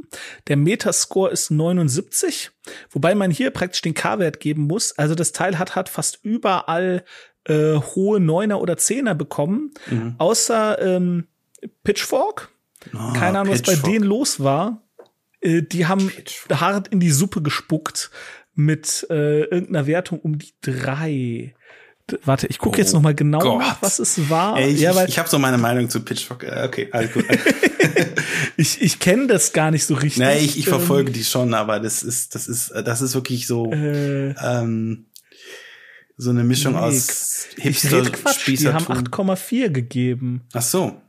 Der Metascore ist 79, wobei man hier praktisch den K-Wert geben muss. Also das Teil hat hat fast überall äh, hohe Neuner oder Zehner bekommen, mhm. außer ähm, Pitchfork. Oh, Keine Ahnung, was bei denen los war. Äh, die haben Pitchfork. hart in die Suppe gespuckt mit äh, irgendeiner Wertung um die drei. Warte, ich gucke oh jetzt noch mal genau Gott. nach, was es war. Ey, ich ja, ich, ich habe so meine Meinung zu Pitchfork. Äh, okay, alles gut. ich ich kenne das gar nicht so richtig. Nee, ich, ich verfolge ähm, die schon, aber das ist das ist das ist wirklich so äh, ähm, so eine Mischung nee, aus Hipster Quatsch, Die haben 8,4 gegeben. Ach so.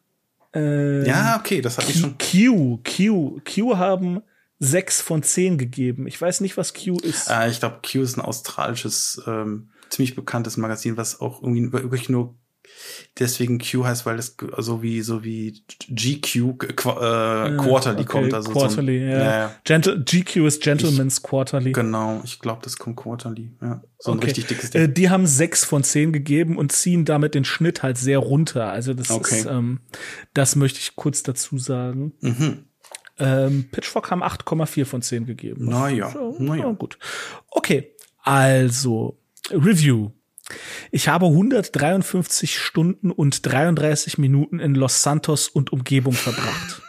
Ähm, ja, okay, das habe ich schon. Q, Q, Q haben sechs von zehn gegeben. Ich weiß nicht, was Q ist. Äh, ich glaube, Q ist ein australisches ähm, ziemlich bekanntes Magazin, was auch irgendwie wirklich nur deswegen Q heißt, weil das so wie so wie GQ äh, Quarterly okay, kommt, also Quarterly, so ein, ja. ja. Gentle, GQ ist Gentleman's ich, Quarterly. Genau, ich glaube, das kommt Quarterly, ja, so ein richtig dickes Ding. Äh, die haben sechs von zehn gegeben und ziehen damit den Schnitt halt sehr runter. Also das okay. ist, ähm, das möchte ich kurz dazu sagen. Mhm. Ähm, Pitchfork haben 8,4 von 10 gegeben. Naja, so, naja. gut. Okay, also Review. Ich habe 153 Stunden und 33 Minuten in Los Santos und Umgebung verbracht.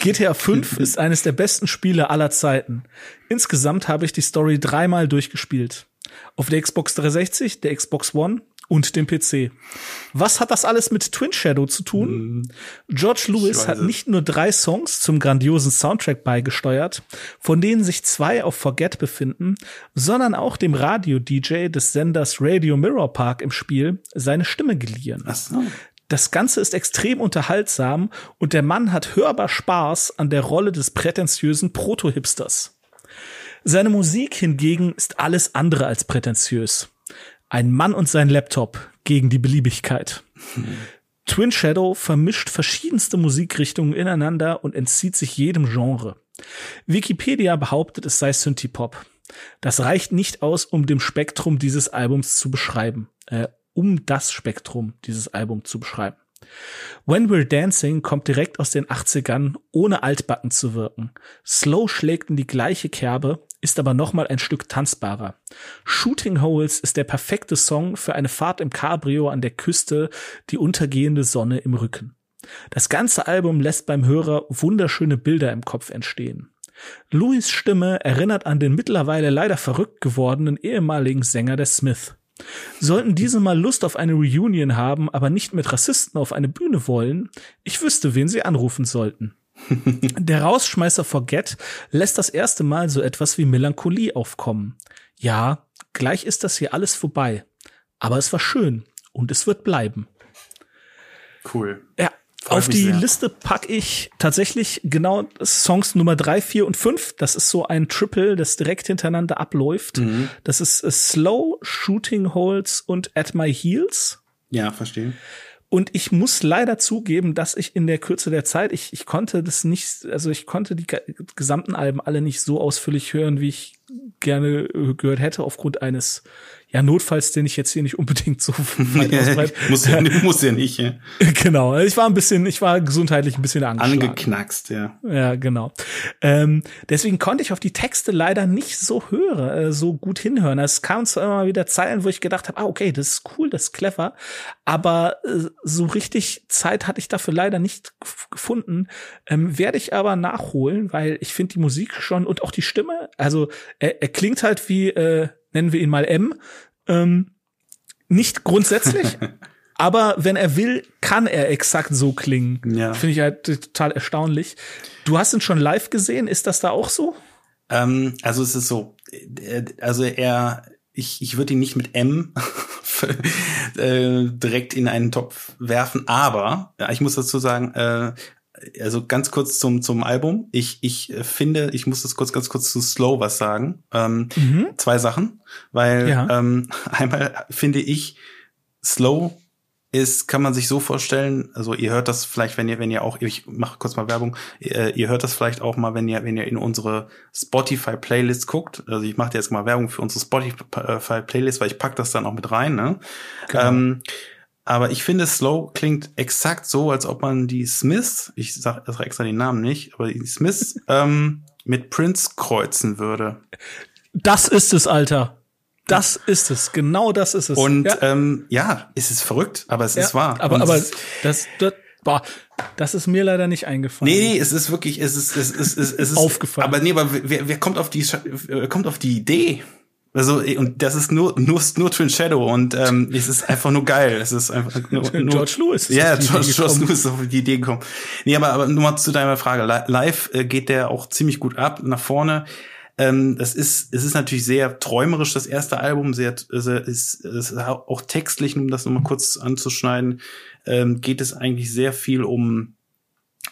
GTA 5 ist eines der besten Spiele aller Zeiten. Insgesamt habe ich die Story dreimal durchgespielt. Auf der Xbox 360, der Xbox One und dem PC. Was hat das alles mit Twin Shadow zu tun? Hm. George Lewis hat nicht nur drei Songs zum grandiosen Soundtrack beigesteuert, von denen sich zwei auf Forget befinden, sondern auch dem Radio-DJ des Senders Radio Mirror Park im Spiel seine Stimme geliehen. Ach so. Das Ganze ist extrem unterhaltsam und der Mann hat hörbar Spaß an der Rolle des prätentiösen Proto-Hipsters. Seine Musik hingegen ist alles andere als prätentiös. Ein Mann und sein Laptop gegen die Beliebigkeit. Hm. Twin Shadow vermischt verschiedenste Musikrichtungen ineinander und entzieht sich jedem Genre. Wikipedia behauptet, es sei Synthie-Pop. Das reicht nicht aus, um dem Spektrum dieses Albums zu beschreiben, äh, um das Spektrum dieses Albums zu beschreiben. When We're Dancing kommt direkt aus den 80ern, ohne altbacken zu wirken. Slow schlägt in die gleiche Kerbe, ist aber noch mal ein Stück tanzbarer. Shooting Holes ist der perfekte Song für eine Fahrt im Cabrio an der Küste, die untergehende Sonne im Rücken. Das ganze Album lässt beim Hörer wunderschöne Bilder im Kopf entstehen. Louis Stimme erinnert an den mittlerweile leider verrückt gewordenen ehemaligen Sänger der Smith. Sollten diese mal Lust auf eine Reunion haben, aber nicht mit Rassisten auf eine Bühne wollen, ich wüsste, wen sie anrufen sollten. Der Rausschmeißer Forget lässt das erste Mal so etwas wie Melancholie aufkommen. Ja, gleich ist das hier alles vorbei. Aber es war schön und es wird bleiben. Cool. Ja, auf die sehr. Liste pack ich tatsächlich genau Songs Nummer drei, vier und fünf. Das ist so ein Triple, das direkt hintereinander abläuft. Mhm. Das ist Slow, Shooting Holes und At My Heels. Ja, verstehe. Und ich muss leider zugeben, dass ich in der Kürze der Zeit, ich, ich konnte das nicht, also ich konnte die gesamten Alben alle nicht so ausführlich hören, wie ich gerne gehört hätte, aufgrund eines Ja, notfalls den ich jetzt hier nicht unbedingt so weit ausbreite. muss, ja, muss ja nicht. Ja. Genau, ich war ein bisschen, ich war gesundheitlich ein bisschen angeschlagen. Angeknackst, ja. Ja, genau. Ähm, deswegen konnte ich auf die Texte leider nicht so hören, äh, so gut hinhören. Es kamen zwar immer wieder Zeilen, wo ich gedacht habe, ah, okay, das ist cool, das ist clever, aber äh, so richtig Zeit hatte ich dafür leider nicht gefunden. Ähm, Werde ich aber nachholen, weil ich finde die Musik schon und auch die Stimme, also er, er klingt halt wie, äh, nennen wir ihn mal M, ähm, nicht grundsätzlich, aber wenn er will, kann er exakt so klingen. Ja. Finde ich halt total erstaunlich. Du hast ihn schon live gesehen, ist das da auch so? Ähm, also es ist so, äh, also er, ich, ich würde ihn nicht mit M äh, direkt in einen Topf werfen, aber ja, ich muss dazu sagen, äh, also ganz kurz zum zum Album. Ich ich finde, ich muss das kurz ganz kurz zu Slow was sagen. Ähm, Mhm. Zwei Sachen, weil Ja. ähm, einmal finde ich Slow ist, kann man sich so vorstellen, also ihr hört das vielleicht, wenn ihr, wenn ihr auch, ich mache kurz mal Werbung, äh, ihr hört das vielleicht auch mal, wenn ihr, wenn ihr in unsere Spotify-Playlist guckt. Also ich mache jetzt mal Werbung für unsere Spotify-Playlist, weil ich pack das dann auch mit rein. Ne? Genau. Ähm, aber ich finde, Slow klingt exakt so, als ob man die Smiths, ich sag, sag extra den Namen nicht, aber die Smiths ähm, mit Prince kreuzen würde. Das ist es, Alter. Das ist es. Genau das ist es. Und ja, ähm, ja, es ist verrückt, aber es ja, ist wahr. Aber, Und aber das, das, boah, das ist mir leider nicht eingefallen. Nee, nee, es ist wirklich, es ist, es ist, es ist, es ist Aufgefallen. Aber nee, aber wer, wer kommt auf die, wer kommt auf die Idee? Also, und das ist nur, nur, nur Twin Shadow und ähm, es ist einfach nur geil. Es ist einfach nur, nur George Lewis ist Ja, George, George. Lewis ist auf die Idee gekommen. Nee, aber, aber nur mal zu deiner Frage. Li- Live äh, geht der auch ziemlich gut ab, nach vorne. Ähm, das ist, es ist natürlich sehr träumerisch, das erste Album, sehr, sehr ist, ist auch textlich, um das nochmal kurz anzuschneiden, ähm, geht es eigentlich sehr viel um,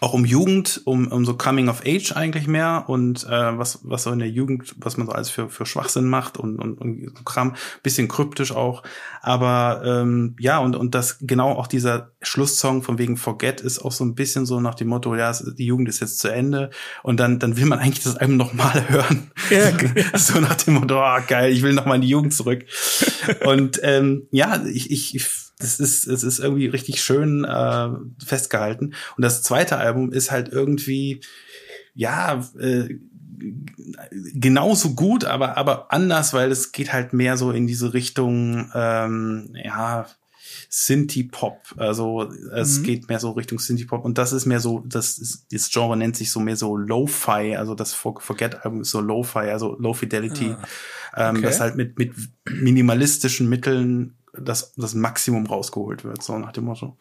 auch um Jugend, um, um so Coming of Age eigentlich mehr und äh, was, was so in der Jugend, was man so alles für, für Schwachsinn macht und, und, und so Kram, bisschen kryptisch auch. Aber ähm, ja, und, und das genau auch dieser Schlusssong von wegen Forget ist auch so ein bisschen so nach dem Motto, ja, die Jugend ist jetzt zu Ende und dann, dann will man eigentlich das Album noch mal hören. Ja, so nach dem Motto, oh, geil, ich will noch mal in die Jugend zurück. und ähm, ja, ich, ich, ich es ist, es ist irgendwie richtig schön äh, festgehalten. Und das zweite Album ist halt irgendwie, ja, äh, genauso gut, aber, aber anders, weil es geht halt mehr so in diese Richtung, ähm, ja, Synthie-Pop. Also es Mhm. geht mehr so Richtung Synthie-Pop und das ist mehr so, das, ist, das Genre nennt sich so mehr so Lo-Fi, also das For- Forget-Album ist so Lo-Fi, also Low Fidelity. ähm, okay. das halt mit, mit minimalistischen Mitteln das, das Maximum rausgeholt wird, so nach dem Motto.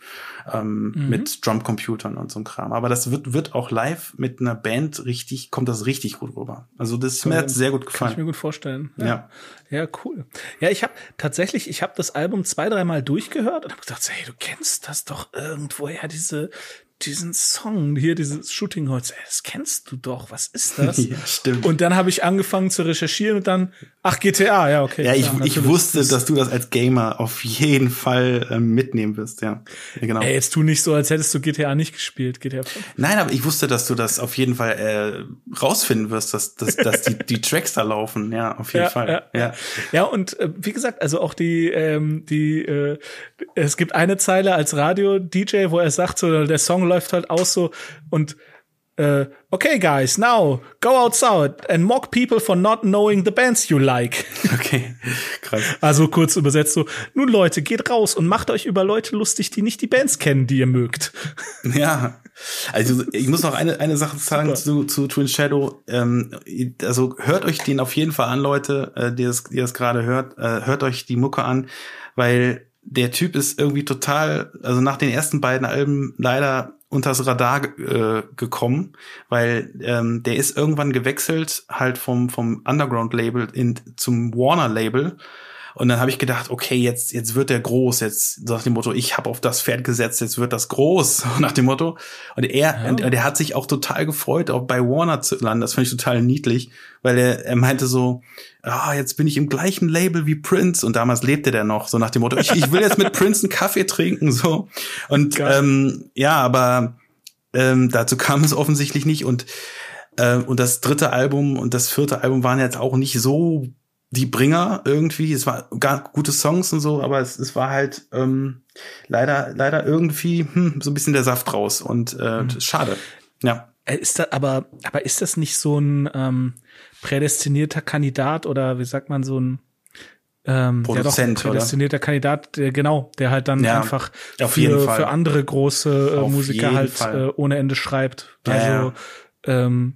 Ähm, Mhm. Mit Drumcomputern und so Kram. Aber das wird, wird auch live mit einer Band richtig, kommt das richtig gut rüber. Also das ist mir hat sehr gut Kann ich gefallen. mir gut vorstellen. Ja. Ja, cool. Ja, ich habe tatsächlich, ich habe das Album zwei, dreimal durchgehört und habe gedacht, hey, du kennst das doch irgendwoher, diese, diesen Song hier, dieses Shooting Holz, ey, das kennst du doch, was ist das? Ja, stimmt. Und dann habe ich angefangen zu recherchieren und dann, ach, GTA, ja, okay. Ja, ich, ich wusste, dass du das als Gamer auf jeden Fall ähm, mitnehmen wirst, ja. ja genau. Ey, jetzt tu nicht so, als hättest du GTA nicht gespielt, GTA 5. Nein, aber ich wusste, dass du das auf jeden Fall äh, rausfinden wirst, dass, dass, dass die, die Tracks da laufen, ja, auf jeden Fall. Ja, Ja. ja und äh, wie gesagt, also auch die, ähm, die, äh, es gibt eine Zeile als Radio-DJ, wo er sagt, so, der Song läuft halt aus so und äh, okay, guys, now go outside and mock people for not knowing the bands you like. Okay, krass. Also kurz übersetzt so, nun Leute, geht raus und macht euch über Leute lustig, die nicht die Bands kennen, die ihr mögt. Ja, also ich muss noch eine, eine Sache sagen zu, zu Twin Shadow. Ähm, also hört euch den auf jeden Fall an, Leute, äh, die das, die das gerade hört. Äh, hört euch die Mucke an, weil der Typ ist irgendwie total, also nach den ersten beiden Alben leider unters Radar äh, gekommen, weil ähm, der ist irgendwann gewechselt halt vom vom Underground Label in zum Warner Label und dann habe ich gedacht, okay, jetzt jetzt wird der groß, jetzt nach dem Motto, ich habe auf das Pferd gesetzt, jetzt wird das groß, nach dem Motto. Und er, Ja. und der hat sich auch total gefreut, auch bei Warner zu landen. Das fand ich total niedlich, weil er, er meinte so, ah, jetzt bin ich im gleichen Label wie Prince. Und damals lebte der noch, so nach dem Motto, ich, ich will jetzt mit Prince einen Kaffee trinken, so. Und Geil. ähm, ja, aber ähm, dazu kam es offensichtlich nicht. Und äh, und das dritte Album und das vierte Album waren jetzt auch nicht so die Bringer irgendwie. Es war gar gute Songs und so, aber es, es war halt ähm, leider leider irgendwie hm, so ein bisschen der Saft raus und äh, mhm. schade. Ja. Äh, ist das aber aber ist das nicht so ein ähm, prädestinierter Kandidat oder wie sagt man so ein ähm, Produzent, ja prädestinierter oder? Kandidat, der, genau, der halt dann ja, einfach für, für andere große äh, Musiker halt äh, ohne Ende schreibt. Ja, also ähm,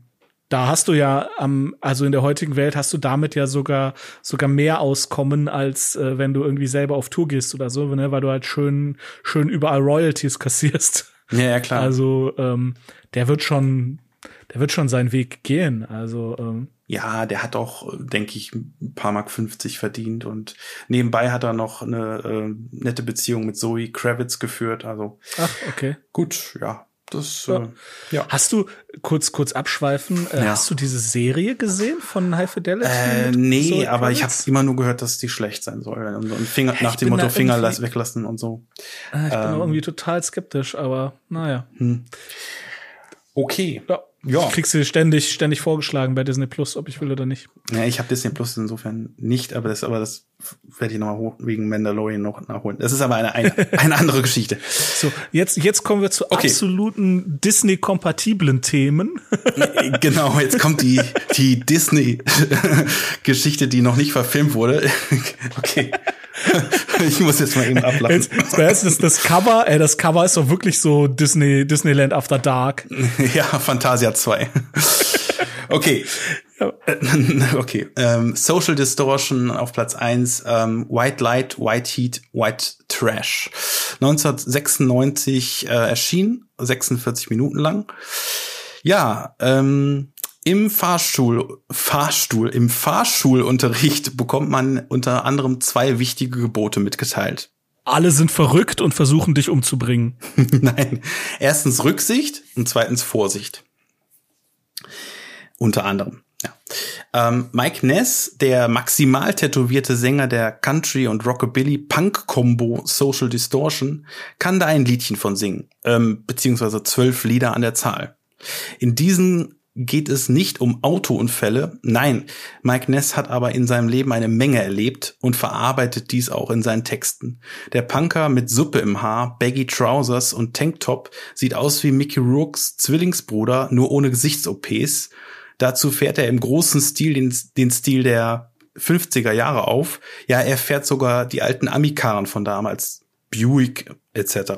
da hast du ja am, also in der heutigen Welt hast du damit ja sogar sogar mehr Auskommen, als äh, wenn du irgendwie selber auf Tour gehst oder so, ne? weil du halt schön schön überall Royalties kassierst. Ja, ja klar. Also ähm, der wird schon, der wird schon seinen Weg gehen. Also ähm, ja, der hat auch, denke ich, ein paar Mark 50 verdient und nebenbei hat er noch eine äh, nette Beziehung mit Zoe Kravitz geführt. Also Ach, okay. Gut, ja. Das, ja. Äh, ja. Hast du kurz kurz abschweifen? Äh, ja. Hast du diese Serie gesehen von High Fidelity? Äh, nee, aber ich habe immer nur gehört, dass die schlecht sein soll und, und Finger nach dem Motto Finger weglassen und so. Äh, ich ähm, bin irgendwie total skeptisch, aber naja. Hm. Okay. Ja. Ja. Kriegst du ständig, ständig vorgeschlagen bei Disney Plus, ob ich will oder nicht. Ja, ich habe Disney Plus insofern nicht, aber das, aber das werde ich nochmal wegen Mandalorian noch nachholen. Das ist aber eine, eine, eine andere Geschichte. So, jetzt, jetzt kommen wir zu okay. absoluten Disney-kompatiblen Themen. genau, jetzt kommt die, die Disney-Geschichte, die noch nicht verfilmt wurde. okay. ich muss jetzt mal eben ablachen. Jetzt, jetzt das, das Cover, ey, das Cover ist doch wirklich so Disney, Disneyland After Dark. ja, Fantasia 2. Okay. Ja. Okay. Ähm, Social Distortion auf Platz eins. Ähm, White Light, White Heat, White Trash. 1996 äh, erschien, 46 Minuten lang. Ja, ähm, im Fahrstuhl, Fahrstuhl, im Fahrschulunterricht bekommt man unter anderem zwei wichtige Gebote mitgeteilt. Alle sind verrückt und versuchen dich umzubringen. Nein. Erstens Rücksicht und zweitens Vorsicht. Unter anderem. Ja. Ähm, Mike Ness, der maximal tätowierte Sänger der Country- und Rockabilly-Punk-Kombo Social Distortion, kann da ein Liedchen von singen, ähm, beziehungsweise zwölf Lieder an der Zahl. In diesen geht es nicht um Autounfälle. Nein, Mike Ness hat aber in seinem Leben eine Menge erlebt und verarbeitet dies auch in seinen Texten. Der Punker mit Suppe im Haar, Baggy Trousers und Tanktop sieht aus wie Mickey Rourke's Zwillingsbruder, nur ohne Gesichts-OPs. Dazu fährt er im großen Stil den, den Stil der 50er Jahre auf. Ja, er fährt sogar die alten Amikaren von damals, Buick etc.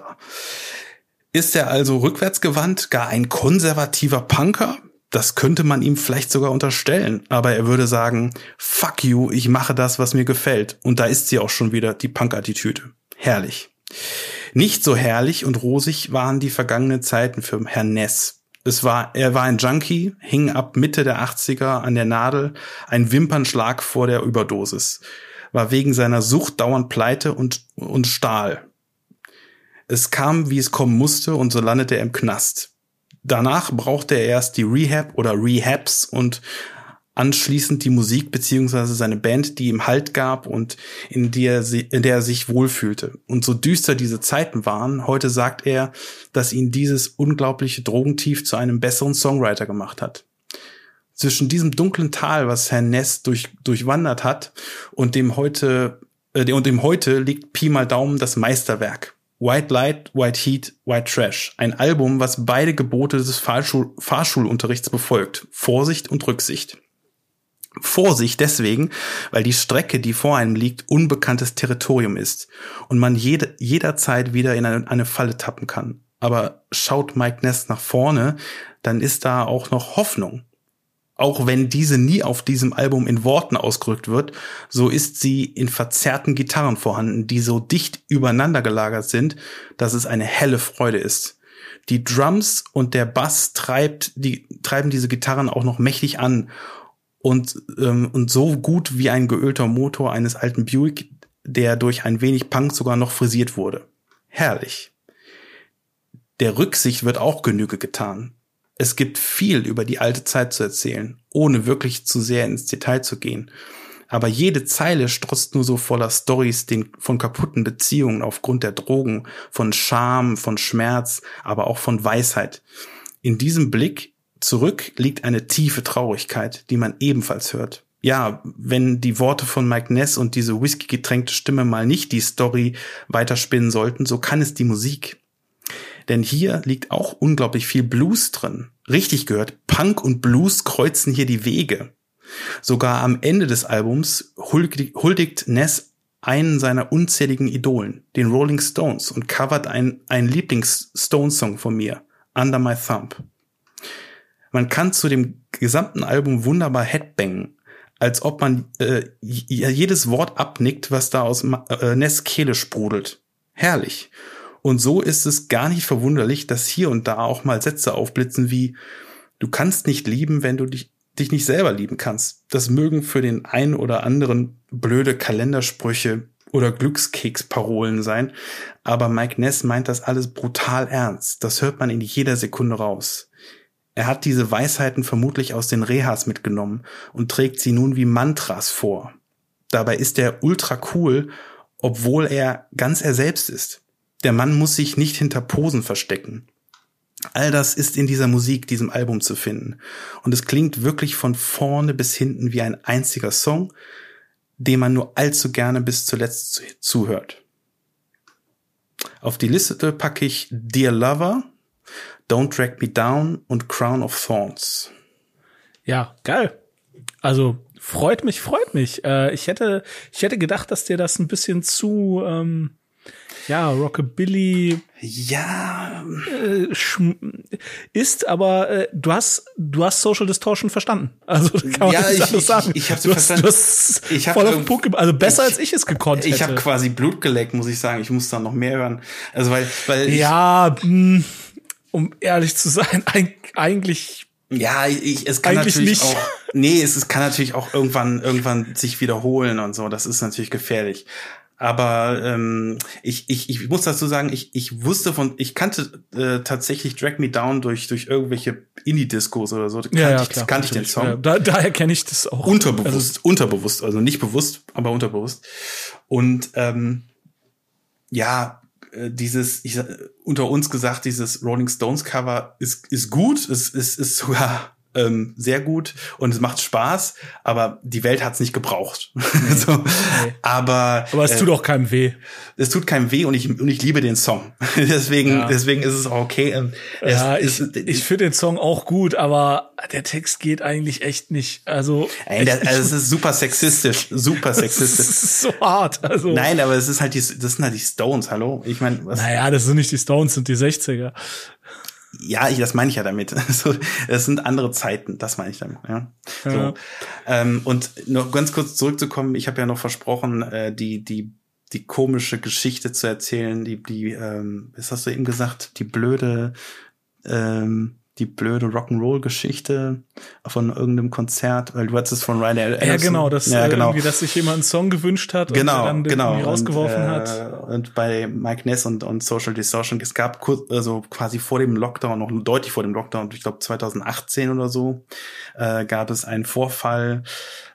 Ist er also rückwärtsgewandt, gar ein konservativer Punker? Das könnte man ihm vielleicht sogar unterstellen, aber er würde sagen, fuck you, ich mache das, was mir gefällt. Und da ist sie auch schon wieder, die Punk-Attitüde. Herrlich. Nicht so herrlich und rosig waren die vergangenen Zeiten für Herrn Ness. Es war, er war ein Junkie, hing ab Mitte der 80er an der Nadel, ein Wimpernschlag vor der Überdosis, war wegen seiner Sucht dauernd pleite und, und Stahl. Es kam, wie es kommen musste, und so landete er im Knast. Danach brauchte er erst die Rehab oder Rehabs und anschließend die Musik beziehungsweise seine Band, die ihm Halt gab und in der, in der er sich wohlfühlte. Und so düster diese Zeiten waren, heute sagt er, dass ihn dieses unglaubliche Drogentief zu einem besseren Songwriter gemacht hat. Zwischen diesem dunklen Tal, was Herr Ness durch, durchwandert hat, und dem heute, äh, und dem heute liegt Pi mal Daumen das Meisterwerk. White Light, White Heat, White Trash. Ein Album, was beide Gebote des Fahrschul Fahrschulunterrichts befolgt. Vorsicht und Rücksicht. Vorsicht deswegen, weil die Strecke, die vor einem liegt, unbekanntes Territorium ist und man jede, jederzeit wieder in eine, eine Falle tappen kann. Aber schaut Mike Ness nach vorne, dann ist da auch noch Hoffnung auch wenn diese nie auf diesem Album in Worten ausgerückt wird, so ist sie in verzerrten Gitarren vorhanden, die so dicht übereinander gelagert sind, dass es eine helle Freude ist. Die Drums und der Bass treibt die, treiben diese Gitarren auch noch mächtig an und, ähm, und so gut wie ein geölter Motor eines alten Buick, der durch ein wenig Punk sogar noch frisiert wurde. Herrlich. Der Rücksicht wird auch Genüge getan. Es gibt viel über die alte Zeit zu erzählen, ohne wirklich zu sehr ins Detail zu gehen. Aber jede Zeile strotzt nur so voller Stories von kaputten Beziehungen aufgrund der Drogen, von Scham, von Schmerz, aber auch von Weisheit. In diesem Blick zurück liegt eine tiefe Traurigkeit, die man ebenfalls hört. ja, wenn die Worte von Mike Ness und diese whisky-getränkte Stimme mal nicht die Story weiterspinnen sollten, so kann es die Musik. Denn hier liegt auch unglaublich viel Blues drin. Richtig gehört, Punk und Blues kreuzen hier die Wege. Sogar am Ende des Albums huldigt Ness einen seiner unzähligen Idolen, den Rolling Stones, und covert einen, einen Lieblings-Stones-Song von mir, Under My Thumb. Man kann zu dem gesamten Album wunderbar headbangen, als ob man äh, jedes Wort abnickt, was da aus äh, Ness Kehle sprudelt. Herrlich. Und so ist es gar nicht verwunderlich, dass hier und da auch mal Sätze aufblitzen wie Du kannst nicht lieben, wenn du dich, dich nicht selber lieben kannst. Das mögen für den einen oder anderen blöde Kalendersprüche oder Glückskeksparolen sein, aber Mike Ness meint das alles brutal ernst. Das hört man in jeder Sekunde raus. Er hat diese Weisheiten vermutlich aus den Rehas mitgenommen und trägt sie nun wie Mantras vor. Dabei ist er ultra cool, obwohl er ganz er selbst ist. Der Mann muss sich nicht hinter Posen verstecken. All das ist in dieser Musik, diesem Album zu finden. Und es klingt wirklich von vorne bis hinten wie ein einziger Song, dem man nur allzu gerne bis zuletzt zuhört. Auf die Liste packe ich Dear Lover, Don't Drag Me Down und Crown of Thorns. Ja, geil. Also freut mich, freut mich. Äh, ich hätte, ich hätte gedacht, dass dir das ein bisschen zu ähm, ja, Rockabilly ja äh, ist, aber äh, du hast du hast Social Distortion verstanden. Also kann man ja, nicht ich, sagen. Ich, ich, ich habe verstanden. Du hast ich hab voll auf den Punkt, also besser ich, als ich es gekonnt hätte. Ich habe quasi Blut geleckt, muss ich sagen. Ich muss da noch mehr hören. Also weil weil ja, hm, um ehrlich zu sein, eigentlich ja, ich, es kann Eigentlich natürlich nicht. auch, nee, es, es kann natürlich auch irgendwann, irgendwann sich wiederholen und so. Das ist natürlich gefährlich. Aber ähm, ich, ich, ich muss dazu sagen, ich, ich wusste von, ich kannte äh, tatsächlich Drag Me Down durch, durch irgendwelche Indie-Discos oder so. Kannte ja, ja, ich, klar, kannte ich den Song. Ja, da, daher kenne ich das auch. Unterbewusst, Also, unterbewusst, also nicht bewusst, aber unterbewusst. Und ähm, ja, äh, dieses, ich, unter uns gesagt, dieses Rolling Stones Cover ist, ist gut, es ist, ist sogar ähm, sehr gut und es macht Spaß, aber die Welt hat's nicht gebraucht. Nee, so, nee. Aber aber es äh, tut auch keinem weh. Es tut keinem weh und ich und ich liebe den Song. deswegen ja. deswegen ist es auch okay. Ähm, ja, es, ich, ich finde den Song auch gut, aber der Text geht eigentlich echt nicht. Also, Ey, der, also es ist super sexistisch, super sexistisch. das ist so hart. Also nein, aber es ist halt die, das sind halt die Stones. Hallo, ich meine, naja, das sind nicht die Stones, sind die 60er. Ja, ich, das meine ich ja damit. So, es sind andere Zeiten, das meine ich damit. Ja. So. Ja. Ähm, und noch ganz kurz zurückzukommen, ich habe ja noch versprochen, äh, die, die, die komische Geschichte zu erzählen, die, die, ähm, was hast du eben gesagt, die blöde, ähm, die blöde Rock'n'Roll-Geschichte von irgendeinem Konzert, weil du hattest es von Ryan Anderson. Ja, genau, dass, ja, genau. Irgendwie, dass sich jemand einen Song gewünscht hat genau, und dann genau. rausgeworfen und, hat. Äh, und bei Mike Ness und, und Social Distortion, es gab kurz, also quasi vor dem Lockdown, noch deutlich vor dem Lockdown, ich glaube 2018 oder so, äh, gab es einen Vorfall,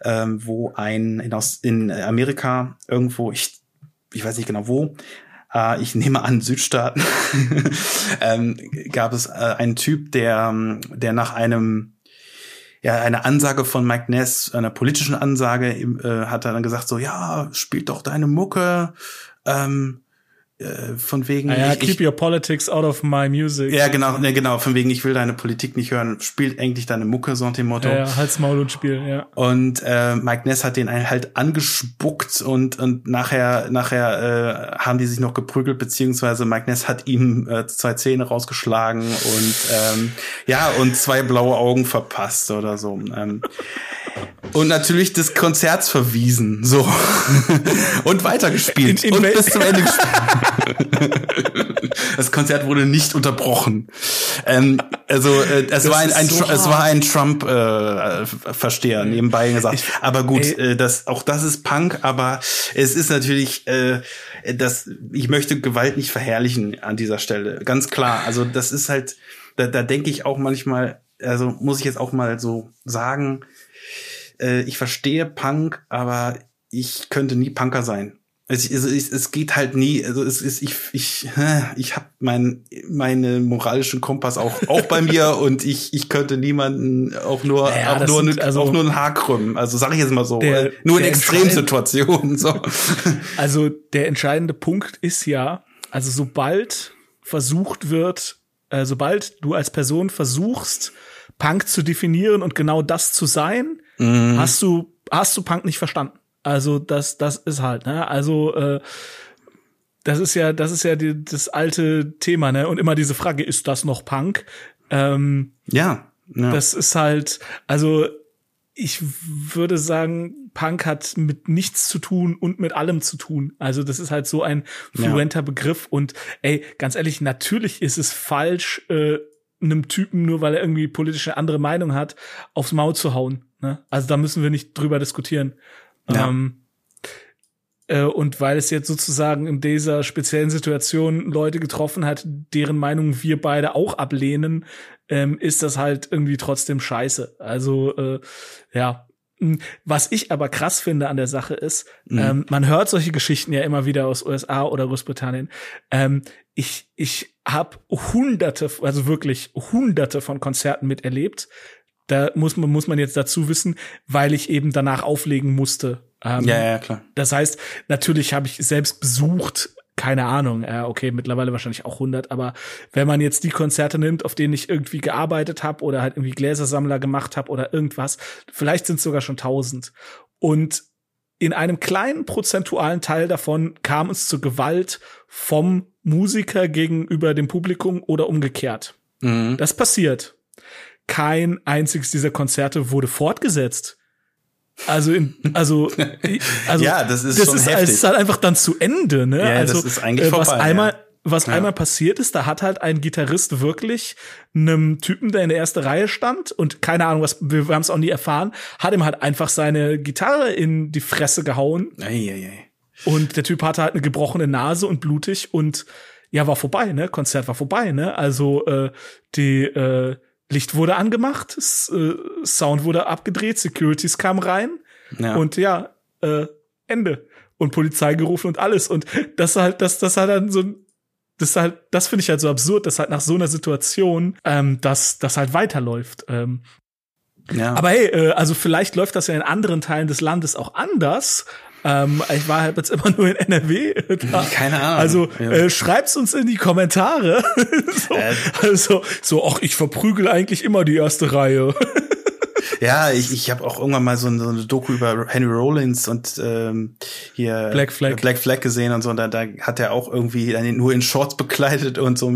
äh, wo ein in, aus, in Amerika irgendwo, ich, ich weiß nicht genau wo, äh, ich nehme an Südstaaten, ähm, gab es äh, einen Typ, der, der nach einem ja, eine Ansage von Mike Ness, einer politischen Ansage, äh, hat er dann gesagt so, ja, spielt doch deine Mucke, ähm, äh, von wegen. Ah ja, ich, keep ich, your politics out of my music. Ja, genau, ne, genau, von wegen, ich will deine Politik nicht hören, spielt eigentlich deine Mucke, so dem Motto. Ja, ja, Hals, Maul und Spiel, ja. Und äh, Mike Ness hat den halt angespuckt und und nachher nachher äh, haben die sich noch geprügelt, beziehungsweise Mike Ness hat ihm äh, zwei Zähne rausgeschlagen und ähm, ja, und zwei blaue Augen verpasst oder so. Ähm, und natürlich des Konzerts verwiesen, so und weitergespielt In- in und bis zum Ende gespielt. Das Konzert wurde nicht unterbrochen. Ähm, also äh, es Das war ein, ein so es war ein Trump äh, nebenbei gesagt. aber gut, ey. äh, das auch das ist Punk, aber es ist natürlich äh, das ich möchte Gewalt nicht verherrlichen an dieser Stelle. Ganz klar, also das ist halt da, da denke ich auch manchmal, also muss ich jetzt auch mal so sagen, äh, ich verstehe Punk, aber ich könnte nie Punker sein. Es, es, es, es geht halt nie, also es ist, ich, ich, ich habe mein, meine moralischen Kompass auch, auch bei mir und ich, ich könnte niemanden auch nur, Naja, auch, nur sind also, also- auch nur ein Haar krümmen. Also sage ich jetzt mal so. Der- äh, nur in Extremsituationen. So. Also der entscheidende Punkt ist ja, also sobald versucht wird, äh, sobald du als Person versuchst, Punk zu definieren und genau das zu sein, hast du hast du Punk nicht verstanden. Also das das ist halt, ne? Also äh, das ist ja das ist ja die, das alte Thema, ne? Und immer diese Frage, ist das noch Punk? Ähm, Ja. ja. das ist halt, also ich würde sagen, Punk hat mit nichts zu tun und mit allem zu tun. Also das ist halt so ein fluenter Begriff und ey, ganz ehrlich, natürlich ist es falsch, äh, einem Typen, nur weil er irgendwie politische andere Meinung hat, aufs Maul zu hauen. Ne? Also da müssen wir nicht drüber diskutieren. Ja. Ähm, äh, und weil es jetzt sozusagen in dieser speziellen Situation Leute getroffen hat, deren Meinung wir beide auch ablehnen, ähm, ist das halt irgendwie trotzdem scheiße. Also äh, ja. Was ich aber krass finde an der Sache ist, ähm, man hört solche Geschichten ja immer wieder aus USA oder Großbritannien. Ähm, ich ich habe hunderte, also wirklich hunderte von Konzerten miterlebt. Da muss man, muss man jetzt dazu wissen, weil ich eben danach auflegen musste. Ähm, ja, ja, klar. das heißt, natürlich habe ich selbst besucht, keine Ahnung, äh, okay, mittlerweile wahrscheinlich auch 100, aber wenn man jetzt die Konzerte nimmt, auf denen ich irgendwie gearbeitet habe oder halt irgendwie Gläsersammler gemacht habe oder irgendwas, vielleicht sind es sogar schon 1000. Und in einem kleinen prozentualen Teil davon kam es zu Gewalt vom Musiker gegenüber dem Publikum oder umgekehrt. Mhm. Das passiert. Kein einziges dieser Konzerte wurde fortgesetzt. Also, in, also, also Ja, das ist das schon ist, heftig. es ist halt einfach dann zu Ende, ne? Ja, also, das ist eigentlich äh, was vorbei, einmal, ja. was Ja. einmal passiert ist, da hat halt ein Gitarrist wirklich einem Typen, der in der ersten Reihe stand und keine Ahnung, was, wir, wir haben es auch nie erfahren, hat ihm halt einfach seine Gitarre in die Fresse gehauen Ei, ei, ei. und der Typ hatte halt eine gebrochene Nase und blutig und ja, war vorbei, ne? Konzert war vorbei, ne? Also äh, die äh, Licht wurde angemacht, äh, Sound wurde abgedreht, Securities kamen rein Ja. und ja, äh, Ende. Und Polizei gerufen und alles. Und das halt, das, das halt dann so ein das halt, das finde ich halt so absurd, dass halt nach so einer Situation ähm, das, das halt weiterläuft. Ähm, ja. aber hey, äh, also vielleicht läuft das ja in anderen Teilen des Landes auch anders. Ähm, ich war halt jetzt immer nur in NRW. Da. Keine Ahnung. Also Ja. äh, schreibt's uns in die Kommentare. so, Äh. also so, ach, ich verprügel eigentlich immer die erste Reihe. Ja, ich, ich habe auch irgendwann mal so eine, so eine Doku über Henry Rollins und ähm, hier Black Flag. Black Flag gesehen und so. Und da, da hat er auch irgendwie dann nur in Shorts bekleidet und so.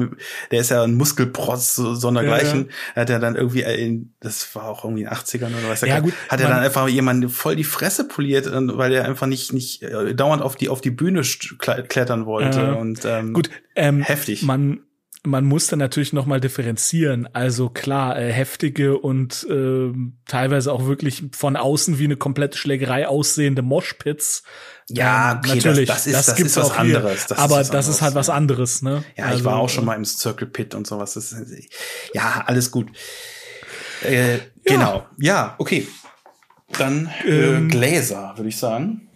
Der ist ja ein Muskelprotz, so, sondergleichen. Ja, Hat er dann irgendwie, in, das war auch irgendwie in den 80ern oder was. Ja, gut, hat er dann einfach jemanden voll die Fresse poliert, weil er einfach nicht nicht äh, dauernd auf die auf die Bühne klettern wollte. Ja. Und ähm, Gut, ähm, Heftig. Man man muss dann natürlich noch mal differenzieren. Also klar, äh, heftige und ähm, teilweise auch wirklich von außen wie eine komplette Schlägerei aussehende Moshpits. Ja, Ähm, okay, das- natürlich, das ist- das gibt's ist was auch anderes. Das ist aber was das ist halt was ja. anderes, ne? Ja, ich Also, war auch schon mal im Circle Pit und sowas. Das ist, ja, alles gut. Äh, Genau. Ja, okay. Dann äh, Ähm, Gläser, würde ich sagen.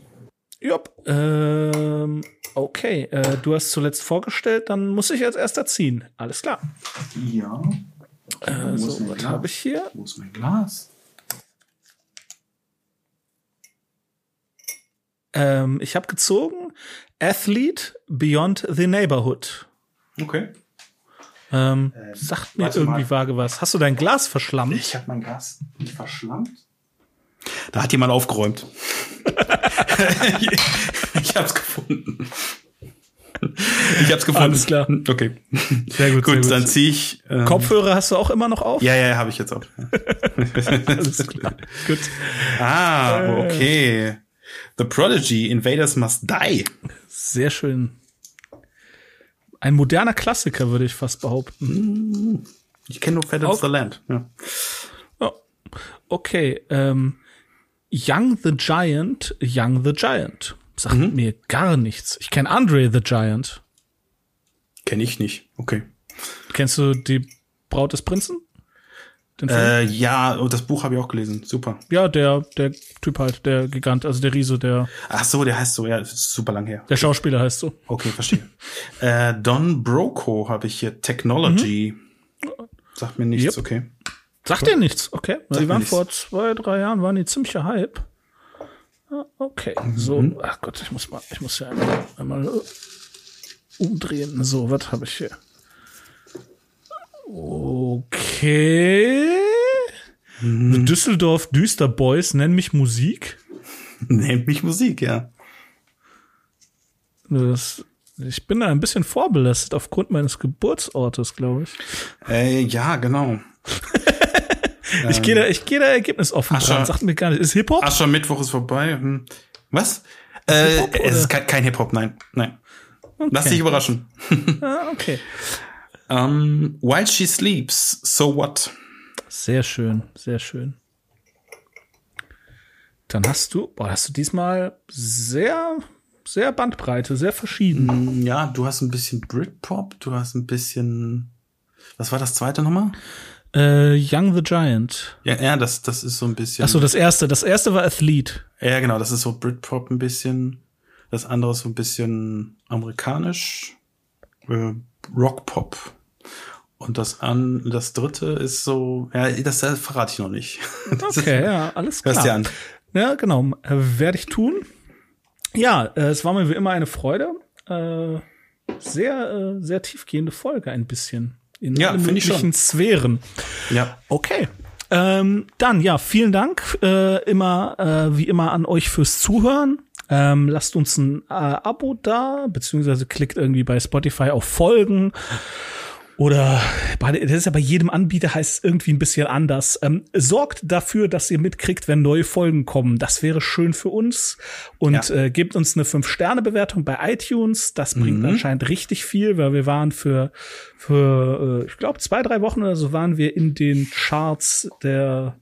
Jupp. Ähm, okay, äh, du hast zuletzt vorgestellt, dann muss ich als erster ziehen. Alles klar. Ja. Äh, so, was habe ich hier? Wo ist mein Glas? Ähm, ich habe gezogen Athlete Beyond the Neighborhood. Okay. Ähm, Ähm, sagt mir irgendwie mal. vage was. Hast du dein Glas verschlammt? Ich habe mein Glas nicht verschlammt. Da hat jemand aufgeräumt. ich hab's gefunden. Ich hab's gefunden. Alles klar. Okay. Sehr gut, Gut, sehr gut. dann ziehe ich. ähm, Kopfhörer hast du auch immer noch auf? Ja, ja, habe ich jetzt auch. Alles klar. Gut. Ah, Äh. okay. The Prodigy, Invaders Must Die. Sehr schön. Ein moderner Klassiker, würde ich fast behaupten. Ich kenne nur Fat of the Land. Ja. Ja. Okay. Ähm, Young the Giant, Young the Giant. Sagt Mhm. mir gar nichts. Ich kenne Andre the Giant. Kenne ich nicht. Okay. Kennst du die Braut des Prinzen? Äh, ja, und das Buch habe ich auch gelesen. Super. ja, der, der Typ halt, der Gigant, also der Riese, der, Ach so, der heißt so, ja, super lang her. der Schauspieler heißt so. Okay, verstehe. äh, Don Broco habe ich hier. Technology. Sagt mir nichts, Yep. okay. Sagt dir nichts, okay. Sagt die waren nichts. vor zwei, drei Jahren, waren die ziemlicher Hype. Ah, Okay, so, Mhm. ach Gott, ich muss mal, ich muss ja einmal, einmal äh, umdrehen. So, was habe ich hier? Okay. Mhm. Düsseldorf Düster Boys nennen mich Musik. Nennt mich Musik, ja. Das, ich bin da ein bisschen vorbelastet aufgrund meines Geburtsortes, glaube ich. Äh, ja, genau. Ich gehe da, ich gehe da ergebnisoffen Ach, dran. Sagt mir gar nicht. Ist Hip-Hop? Aschermittwoch ist vorbei. Hm. Was? Äh, Hip-Hop, es oder? ist kein, kein Hip-Hop, nein. Nein. Lass dich überraschen. Ah, okay. Ähm, While She Sleeps, So What? Sehr schön, sehr schön. Dann hast du, boah, hast du diesmal sehr, sehr Bandbreite, sehr verschieden. Hm, Ja, du hast ein bisschen Britpop, du hast ein bisschen. Was war das zweite nochmal? Äh, Young the Giant. Ja, ja, das, das ist so ein bisschen. Ach so, das erste, das erste war Athlete. Ja, genau, das ist so Britpop ein bisschen. Das andere ist so ein bisschen amerikanisch. Äh, Rockpop. Und das an, das dritte ist so, ja, das, das verrate ich noch nicht. Das ist- Okay, ja, alles klar. Hörst dir an. Ja, genau, werde ich tun. Ja, äh, es war mir wie immer eine Freude. Äh, sehr, äh, sehr tiefgehende Folge ein bisschen. In Ja, alle finde ich schon. möglichen Sphären. Ja. Okay. Ähm, dann, ja, vielen Dank äh, immer, äh, wie immer an euch fürs Zuhören. Ähm, lasst uns ein äh, Abo da, beziehungsweise klickt irgendwie bei Spotify auf Folgen. Oder bei, das ist ja bei jedem Anbieter heißt es irgendwie ein bisschen anders. Ähm, sorgt dafür, dass ihr mitkriegt, wenn neue Folgen kommen. Das wäre schön für uns. Und Ja. äh, gebt uns eine 5-Sterne-Bewertung bei iTunes. Das bringt anscheinend richtig viel, weil wir waren für, für äh, ich glaube, zwei, drei Wochen oder so waren wir in den Charts der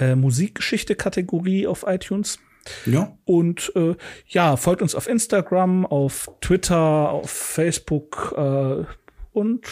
äh, Musikgeschichte-Kategorie auf iTunes. Ja. Und äh, ja, folgt uns auf Instagram, auf Twitter, auf Facebook äh, und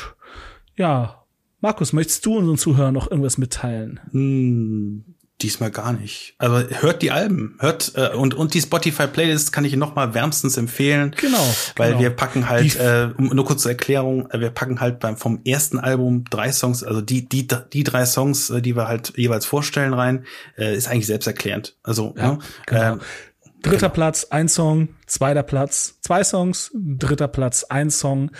ja, Markus, möchtest du unseren Zuhörern noch irgendwas mitteilen? Hm, diesmal gar nicht. Also hört die Alben, hört äh, und und die Spotify Playlist kann ich noch mal wärmstens empfehlen. Genau, weil genau. wir packen halt Die- äh, um, nur kurz zur Erklärung, äh, wir packen halt beim vom ersten Album drei Songs, also die die die drei Songs, äh, die wir halt jeweils vorstellen rein, äh, ist eigentlich selbsterklärend. Also Ja, ne, genau. äh, Dritter Platz, ein Song, zweiter Platz, zwei Songs, dritter Platz, ein Song.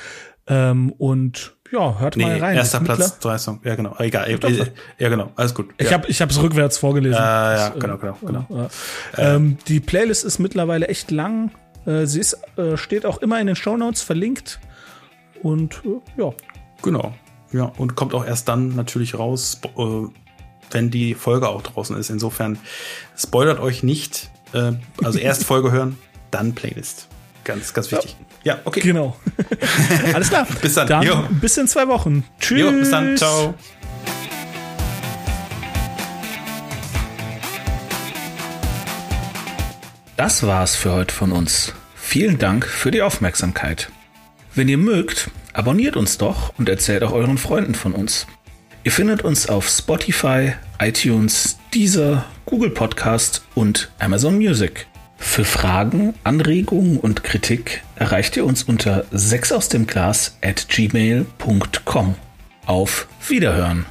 Ähm, und ja, hört nee, mal rein. erster Platz, drei Songs. Ja, genau. Egal. Äh, äh, ja, genau. Alles gut. Ich ja. habe ich hab's rückwärts vorgelesen. Ah, ja, Das, genau, genau, genau. ja, ja. Ähm, die Playlist ist mittlerweile echt lang. Äh, sie ist, äh, steht auch immer in den Shownotes verlinkt. Und äh, ja, Genau. Ja, und kommt auch erst dann natürlich raus, äh, wenn die Folge auch draußen ist. Insofern spoilert euch nicht. Äh, also erst Folge hören, dann Playlist. Ganz, ganz wichtig. Ja, okay. genau. Alles klar. Bis dann. Dann Jo. bis in zwei Wochen. Tschüss. Jo, bis dann. Ciao. Das war's für heute von uns. Vielen Dank für die Aufmerksamkeit. Wenn ihr mögt, abonniert uns doch und erzählt auch euren Freunden von uns. Ihr findet uns auf Spotify, iTunes, Deezer, Google Podcast und Amazon Music. Für Fragen, Anregungen und Kritik erreicht ihr uns unter 6 aus dem Glas at gmail.com. Auf Wiederhören!